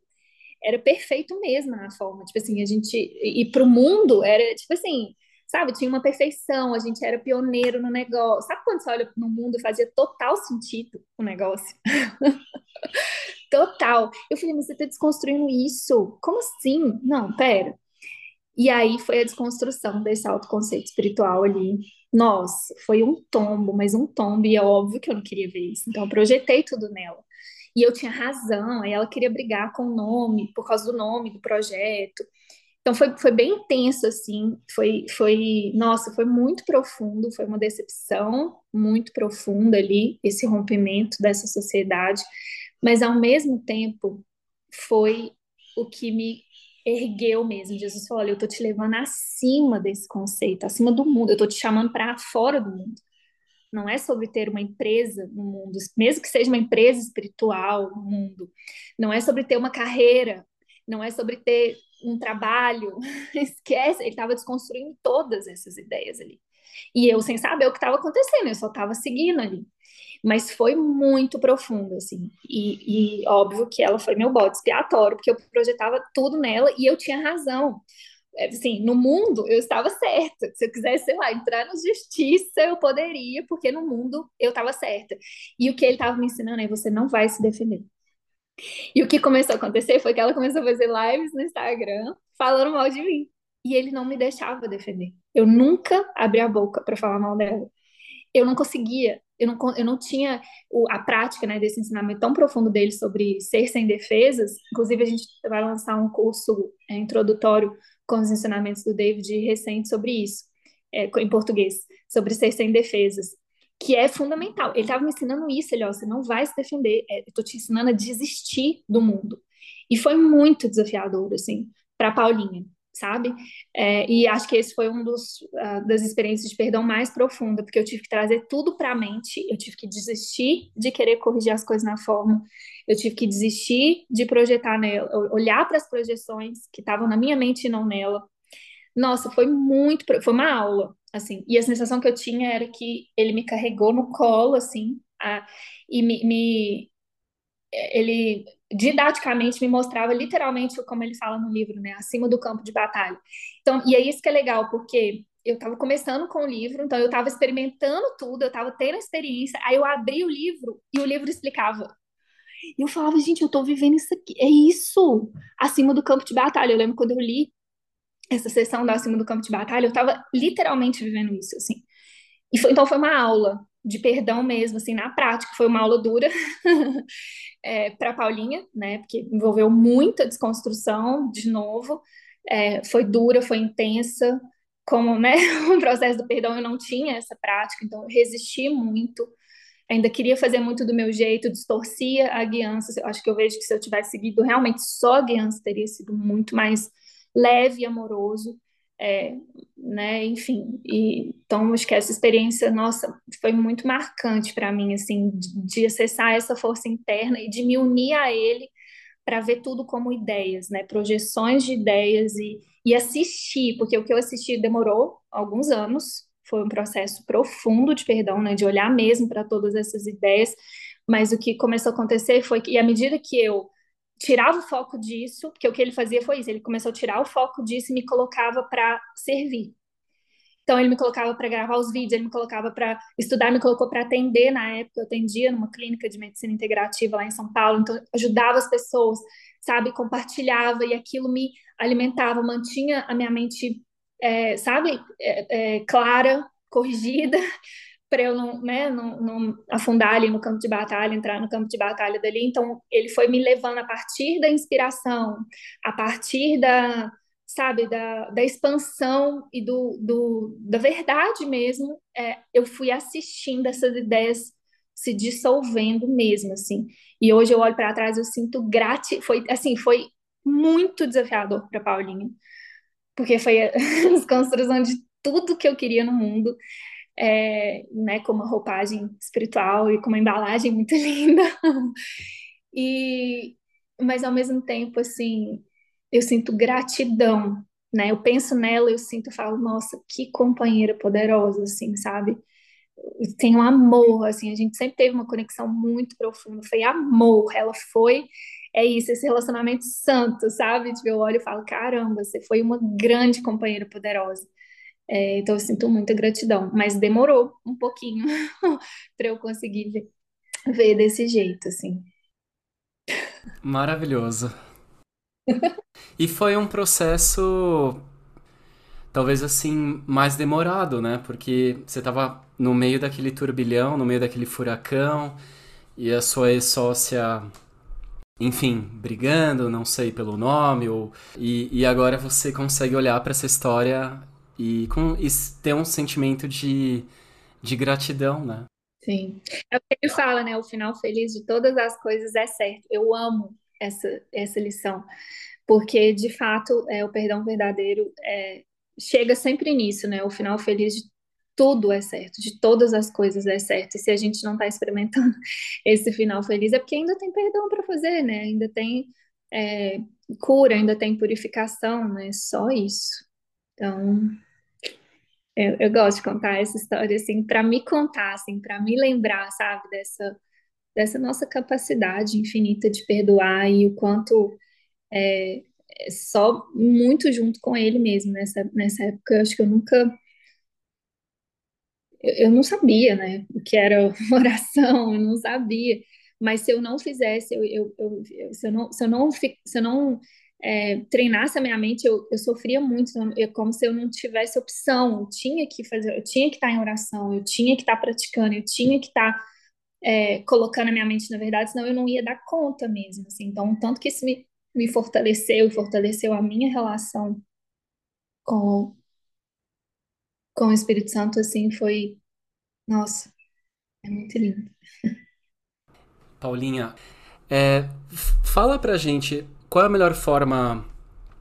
era perfeito mesmo na forma. Tipo assim, a gente ir para o mundo era tipo assim, sabe? Tinha uma perfeição, a gente era pioneiro no negócio. Sabe quando você olha no mundo fazia total sentido o negócio? total. Eu falei, mas você está desconstruindo isso? Como assim? Não, pera. E aí foi a desconstrução desse autoconceito espiritual ali. Nossa, foi um tombo, mas um tombo, e é óbvio que eu não queria ver isso. Então eu projetei tudo nela. E eu tinha razão, aí ela queria brigar com o nome, por causa do nome do projeto. Então foi, foi bem intenso, assim, foi, foi, nossa, foi muito profundo, foi uma decepção muito profunda ali, esse rompimento dessa sociedade, mas ao mesmo tempo foi o que me ergueu mesmo. Jesus falou: Olha, eu tô te levando acima desse conceito, acima do mundo, eu tô te chamando para fora do mundo. Não é sobre ter uma empresa no mundo, mesmo que seja uma empresa espiritual no mundo. Não é sobre ter uma carreira, não é sobre ter um trabalho. Esquece, ele estava desconstruindo todas essas ideias ali. E eu sem saber o que estava acontecendo, eu só estava seguindo ali. Mas foi muito profundo, assim. E, e óbvio que ela foi meu bode expiatório, porque eu projetava tudo nela e eu tinha razão é, assim, no mundo eu estava certa. Se eu quisesse, sei lá, entrar na justiça, eu poderia, porque no mundo eu estava certa. E o que ele estava me ensinando é você não vai se defender. E o que começou a acontecer foi que ela começou a fazer lives no Instagram falando mal de mim. E ele não me deixava defender. Eu nunca abri a boca para falar mal dela. Eu não conseguia, eu não, eu não tinha o, a prática né, desse ensinamento tão profundo dele sobre ser sem defesas. Inclusive, a gente vai lançar um curso é, introdutório com os ensinamentos do David recente sobre isso, é, em português, sobre ser sem defesas que é fundamental. Ele estava me ensinando isso, ele, ó, você não vai se defender, é, eu estou te ensinando a desistir do mundo. E foi muito desafiador, assim, para Paulinha, sabe? É, e acho que esse foi um dos uh, das experiências de perdão mais profunda, porque eu tive que trazer tudo para a mente, eu tive que desistir de querer corrigir as coisas na forma, eu tive que desistir de projetar nela, olhar para as projeções que estavam na minha mente e não nela. Nossa, foi muito, foi uma aula, assim. E a sensação que eu tinha era que ele me carregou no colo, assim, a, e me, me, ele didaticamente me mostrava literalmente como ele fala no livro, né, acima do campo de batalha. Então, e é isso que é legal, porque eu estava começando com o livro, então eu estava experimentando tudo, eu estava tendo experiência, aí eu abri o livro e o livro explicava. E eu falava, gente, eu estou vivendo isso aqui, é isso, acima do campo de batalha. Eu lembro quando eu li essa sessão da Acima do Campo de Batalha, eu estava literalmente vivendo isso, assim. E foi, então foi uma aula de perdão mesmo, assim, na prática. Foi uma aula dura é, para Paulinha, né? Porque envolveu muita desconstrução, de novo. É, foi dura, foi intensa. Como, né, o processo do perdão eu não tinha essa prática, então eu resisti muito. Ainda queria fazer muito do meu jeito, distorcia a guiança. Eu acho que eu vejo que se eu tivesse seguido realmente só a guiança, teria sido muito mais leve e amoroso, é, né, enfim, e, então acho que essa experiência, nossa, foi muito marcante para mim, assim, de, de, acessar essa força interna e de me unir a ele para ver tudo como ideias, né, projeções de ideias e, e assistir, porque o que eu assisti demorou alguns anos, foi um processo profundo de perdão, né, de olhar mesmo para todas essas ideias, mas o que começou a acontecer foi que, à medida que eu tirava o foco disso, porque o que ele fazia foi isso, ele começou a tirar o foco disso e me colocava para servir. Então ele me colocava para gravar os vídeos, ele me colocava para estudar, me colocou para atender na época, eu atendia numa clínica de medicina integrativa lá em São Paulo, então ajudava as pessoas, sabe, compartilhava e aquilo me alimentava, mantinha a minha mente, é, sabe, é, é, clara, corrigida, para eu não, né, não, não, afundar ali no campo de batalha, entrar no campo de batalha dali. Então, ele foi me levando a partir da inspiração, a partir da, sabe, da, da expansão e do, do, da verdade mesmo. É, eu fui assistindo essas ideias se dissolvendo mesmo, assim. E hoje eu olho para trás, eu sinto gratidão. Foi, assim, foi muito desafiador para Paulinha, porque foi a desconstrução de tudo que eu queria no mundo é, né, com uma roupagem espiritual e com uma embalagem muito linda. e, mas ao mesmo tempo, assim, eu sinto gratidão, né? Eu penso nela, eu sinto, eu falo, nossa, que companheira poderosa, assim, sabe? Tem um amor, assim, a gente sempre teve uma conexão muito profunda, foi amor, ela foi, é isso, esse relacionamento santo, sabe? Tipo, eu olho e falo, caramba, você foi uma grande companheira poderosa. É, então eu sinto muita gratidão, mas demorou um pouquinho para eu conseguir ver, ver desse jeito, assim. Maravilhoso. e foi um processo talvez assim mais demorado, né? Porque você estava no meio daquele turbilhão, no meio daquele furacão, e a sua ex-sócia enfim, brigando, não sei pelo nome, ou, e, e agora você consegue olhar para essa história e, com, e ter um sentimento de, de gratidão, né? Sim. É o que ele fala, né? O final feliz de todas as coisas é certo. Eu amo essa, essa lição, porque de fato é, o perdão verdadeiro é, chega sempre nisso, né? O final feliz de tudo é certo, de todas as coisas é certo. E se a gente não está experimentando esse final feliz, é porque ainda tem perdão para fazer, né? Ainda tem é, cura, ainda tem purificação, né? Só isso. Então, eu, eu gosto de contar essa história, assim, para me contar, assim, para me lembrar, sabe, dessa, dessa nossa capacidade infinita de perdoar e o quanto é, é só muito junto com ele mesmo nessa, nessa época. Eu acho que eu nunca eu não sabia, né, o que era oração, eu não sabia. Mas se eu não fizesse, eu, eu, eu se eu não, se eu não, se eu não é, treinasse minha mente, eu, eu sofria muito, é como se eu não tivesse opção, eu tinha que fazer, eu tinha que estar em oração, eu tinha que estar praticando, eu tinha que estar é, colocando a minha mente na verdade, senão eu não ia dar conta mesmo, assim. Então, tanto que isso me, me fortaleceu fortaleceu a minha relação com, com o Espírito Santo, assim, foi, nossa, é muito lindo. Paulinha, é, fala pra gente qual é a melhor forma,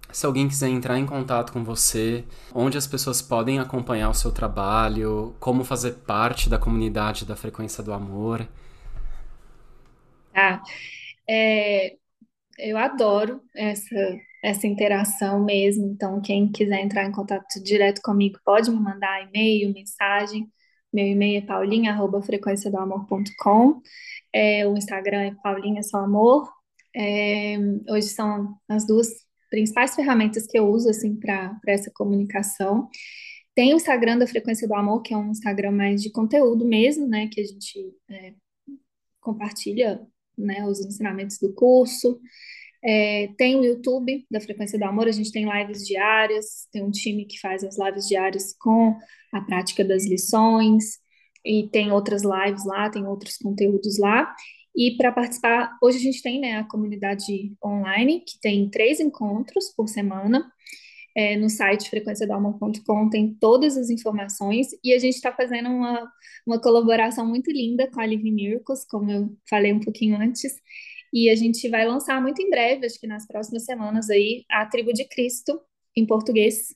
se alguém quiser entrar em contato com você, onde as pessoas podem acompanhar o seu trabalho, como fazer parte da comunidade da Frequência do Amor. Ah, é, eu adoro essa essa interação mesmo. Então, quem quiser entrar em contato direto comigo, pode me mandar e-mail, mensagem. Meu e-mail é paulinha.frequenciadoamor.com. É, o Instagram é Paulinha Amor. É, hoje são as duas principais ferramentas que eu uso assim para essa comunicação. Tem o Instagram da Frequência do Amor, que é um Instagram mais de conteúdo mesmo, né? Que a gente é, compartilha né, os ensinamentos do curso. É, tem o YouTube da Frequência do Amor, a gente tem lives diárias, tem um time que faz as lives diárias com a prática das lições, e tem outras lives lá, tem outros conteúdos lá. E para participar, hoje a gente tem né, a comunidade online, que tem três encontros por semana. É, no site frequenciadalma.com tem todas as informações e a gente está fazendo uma, uma colaboração muito linda com a Live Miracles, como eu falei um pouquinho antes, e a gente vai lançar muito em breve, acho que nas próximas semanas aí, a Tribo de Cristo, em português.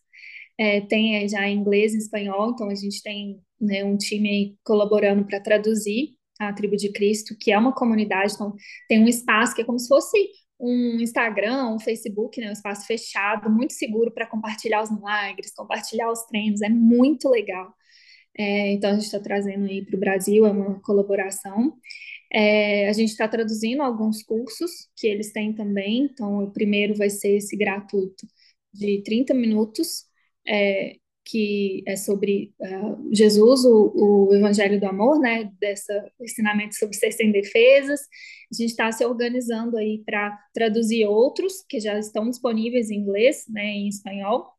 É, tem já em inglês e espanhol, então a gente tem né, um time colaborando para traduzir a Tribo de Cristo, que é uma comunidade, então tem um espaço que é como se fosse um Instagram, um Facebook, né, um espaço fechado, muito seguro para compartilhar os milagres, compartilhar os treinos, é muito legal. É, então a gente está trazendo aí para o Brasil, é uma colaboração. É, a gente está traduzindo alguns cursos que eles têm também, então o primeiro vai ser esse gratuito de 30 minutos, é, que é sobre uh, Jesus, o, o, Evangelho do Amor, né, dessa ensinamento sobre ser sem defesas. A gente está se organizando aí para traduzir outros que já estão disponíveis em inglês, né, em espanhol,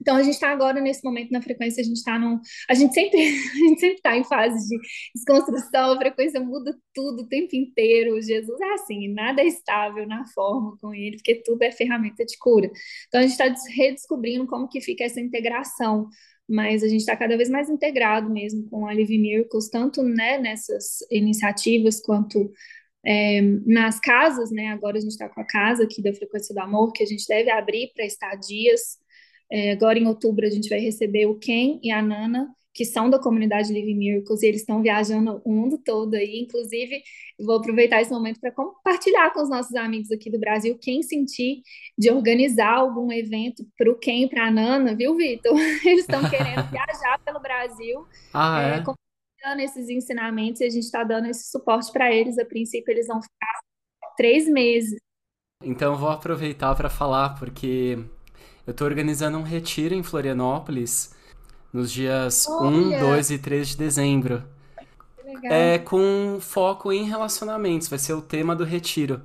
então a gente está agora nesse momento na frequência, a gente está num. A gente sempre está em fase de desconstrução, a frequência muda tudo o tempo inteiro. Jesus é assim, nada é estável na forma com ele, porque tudo é ferramenta de cura. Então a gente está redescobrindo como que fica essa integração, mas a gente está cada vez mais integrado mesmo com a Live Miracles, tanto né, nessas iniciativas quanto é, nas casas, né? Agora a gente está com a casa aqui da Frequência do Amor, que a gente deve abrir para estadias é, agora em outubro a gente vai receber o Ken e a Nana, que são da comunidade Living Miracles, e eles estão viajando o mundo todo aí. Inclusive, vou aproveitar esse momento para compartilhar com os nossos amigos aqui do Brasil quem sentir de organizar algum evento para o Ken e para a Nana, viu, Vitor? Eles estão querendo viajar pelo Brasil. Ah, é? é? Compartilhando esses ensinamentos e a gente está dando esse suporte para eles. A princípio, eles vão ficar três meses. Então, vou aproveitar para falar, porque eu estou organizando um retiro em Florianópolis nos dias Olha. 1, 2 e 3 de dezembro. É com foco em relacionamentos, vai ser o tema do retiro.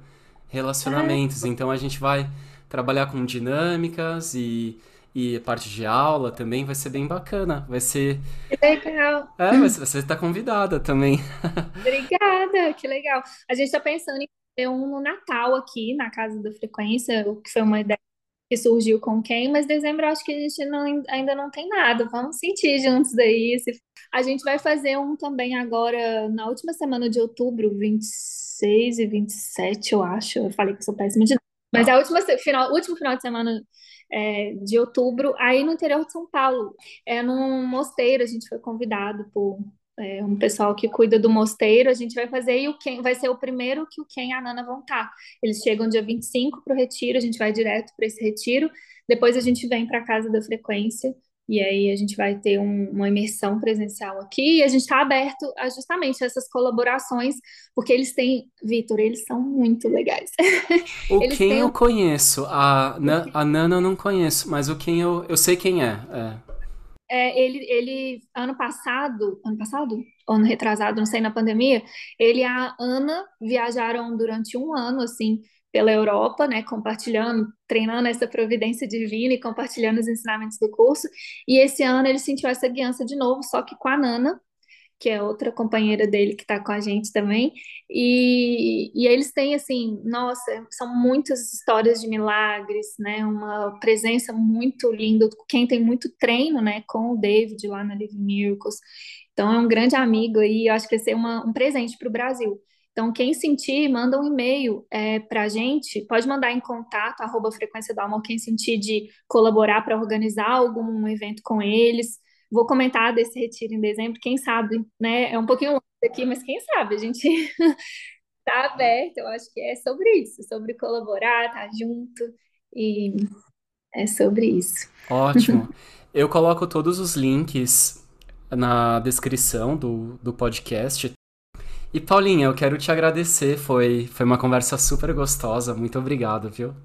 Relacionamentos. Então a gente vai trabalhar com dinâmicas e, e parte de aula também vai ser bem bacana. Vai ser. Que legal. É, você está convidada também. Obrigada, que legal. A gente está pensando em ter um no Natal aqui, na Casa da Frequência, o que foi uma ideia que surgiu com quem, mas dezembro acho que a gente não, ainda não tem nada. Vamos sentir juntos daí. A gente vai fazer um também agora na última semana de outubro, 26 e 27, eu acho. Eu falei que sou péssima de mas a última final, último final de semana é, de outubro, aí no interior de São Paulo, é num mosteiro, a gente foi convidado por é, um pessoal que cuida do mosteiro, a gente vai fazer e o Ken vai ser o primeiro que o Ken e a Nana vão estar. Eles chegam dia 25 para o retiro, a gente vai direto para esse retiro, depois a gente vem para a Casa da Frequência, e aí a gente vai ter um, uma imersão presencial aqui, e a gente está aberto a justamente essas colaborações, porque eles têm, Vitor, eles são muito legais. O eles quem têm... eu conheço, a, a Nana eu não conheço, mas o quem eu, eu sei quem é. é. É, ele, ele, ano passado, ano passado? Ano retrasado, não sei, na pandemia, ele e a Ana viajaram durante um ano, assim, pela Europa, né, compartilhando, treinando essa providência divina e compartilhando os ensinamentos do curso. E esse ano ele sentiu essa guiança de novo, só que com a Nana, que é outra companheira dele que está com a gente também. E, e eles têm, assim, nossa, são muitas histórias de milagres, né? Uma presença muito linda. Quem tem muito treino, né, com o David lá na Live Miracles. Então, é um grande amigo e eu acho que vai ser uma, um presente para o Brasil. Então, quem sentir, manda um e-mail é, para a gente, pode mandar em contato, arroba frequência do amor, quem sentir de colaborar para organizar algum evento com eles. Vou comentar desse retiro em dezembro, quem sabe, né? É um pouquinho longe aqui, mas quem sabe, a gente está aberto, eu acho que é sobre isso, sobre colaborar, estar tá junto, e é sobre isso. Ótimo. Eu coloco todos os links na descrição do, do podcast. E Paulinha, eu quero te agradecer, foi, foi uma conversa super gostosa, muito obrigado, viu?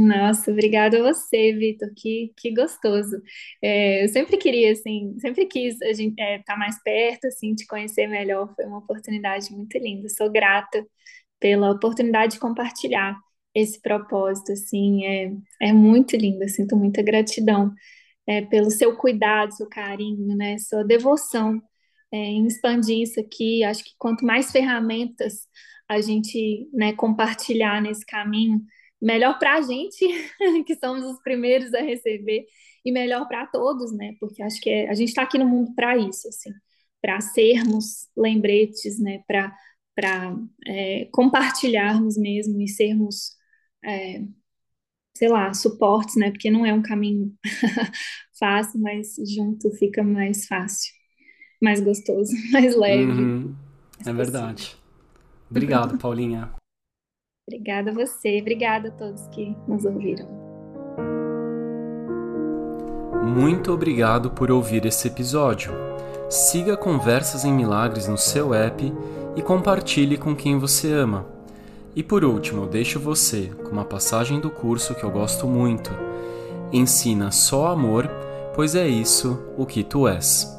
Nossa, obrigada a você, Vitor, que, que gostoso. É, eu sempre queria, assim, sempre quis a gente estar é, tá mais perto, assim, te conhecer melhor, foi uma oportunidade muito linda. Sou grata pela oportunidade de compartilhar esse propósito, assim, é, é muito lindo, sinto muita gratidão é, pelo seu cuidado, seu carinho, né, sua devoção é, em expandir isso aqui. Acho que quanto mais ferramentas a gente, né, compartilhar nesse caminho, melhor para a gente, que somos os primeiros a receber, e melhor para todos, né? Porque acho que é, a gente está aqui no mundo para isso, assim, para sermos lembretes, né? Para é, compartilharmos mesmo e sermos, é, sei lá, suportes, né? Porque não é um caminho fácil, mas junto fica mais fácil, mais gostoso, mais leve. Uhum. É verdade. Obrigado, Paulinha. Obrigada a você, obrigada a todos que nos ouviram. Muito obrigado por ouvir esse episódio. Siga Conversas em Milagres no seu app e compartilhe com quem você ama. E por último, deixo você com uma passagem do curso que eu gosto muito. Ensina só amor, pois é isso o que tu és.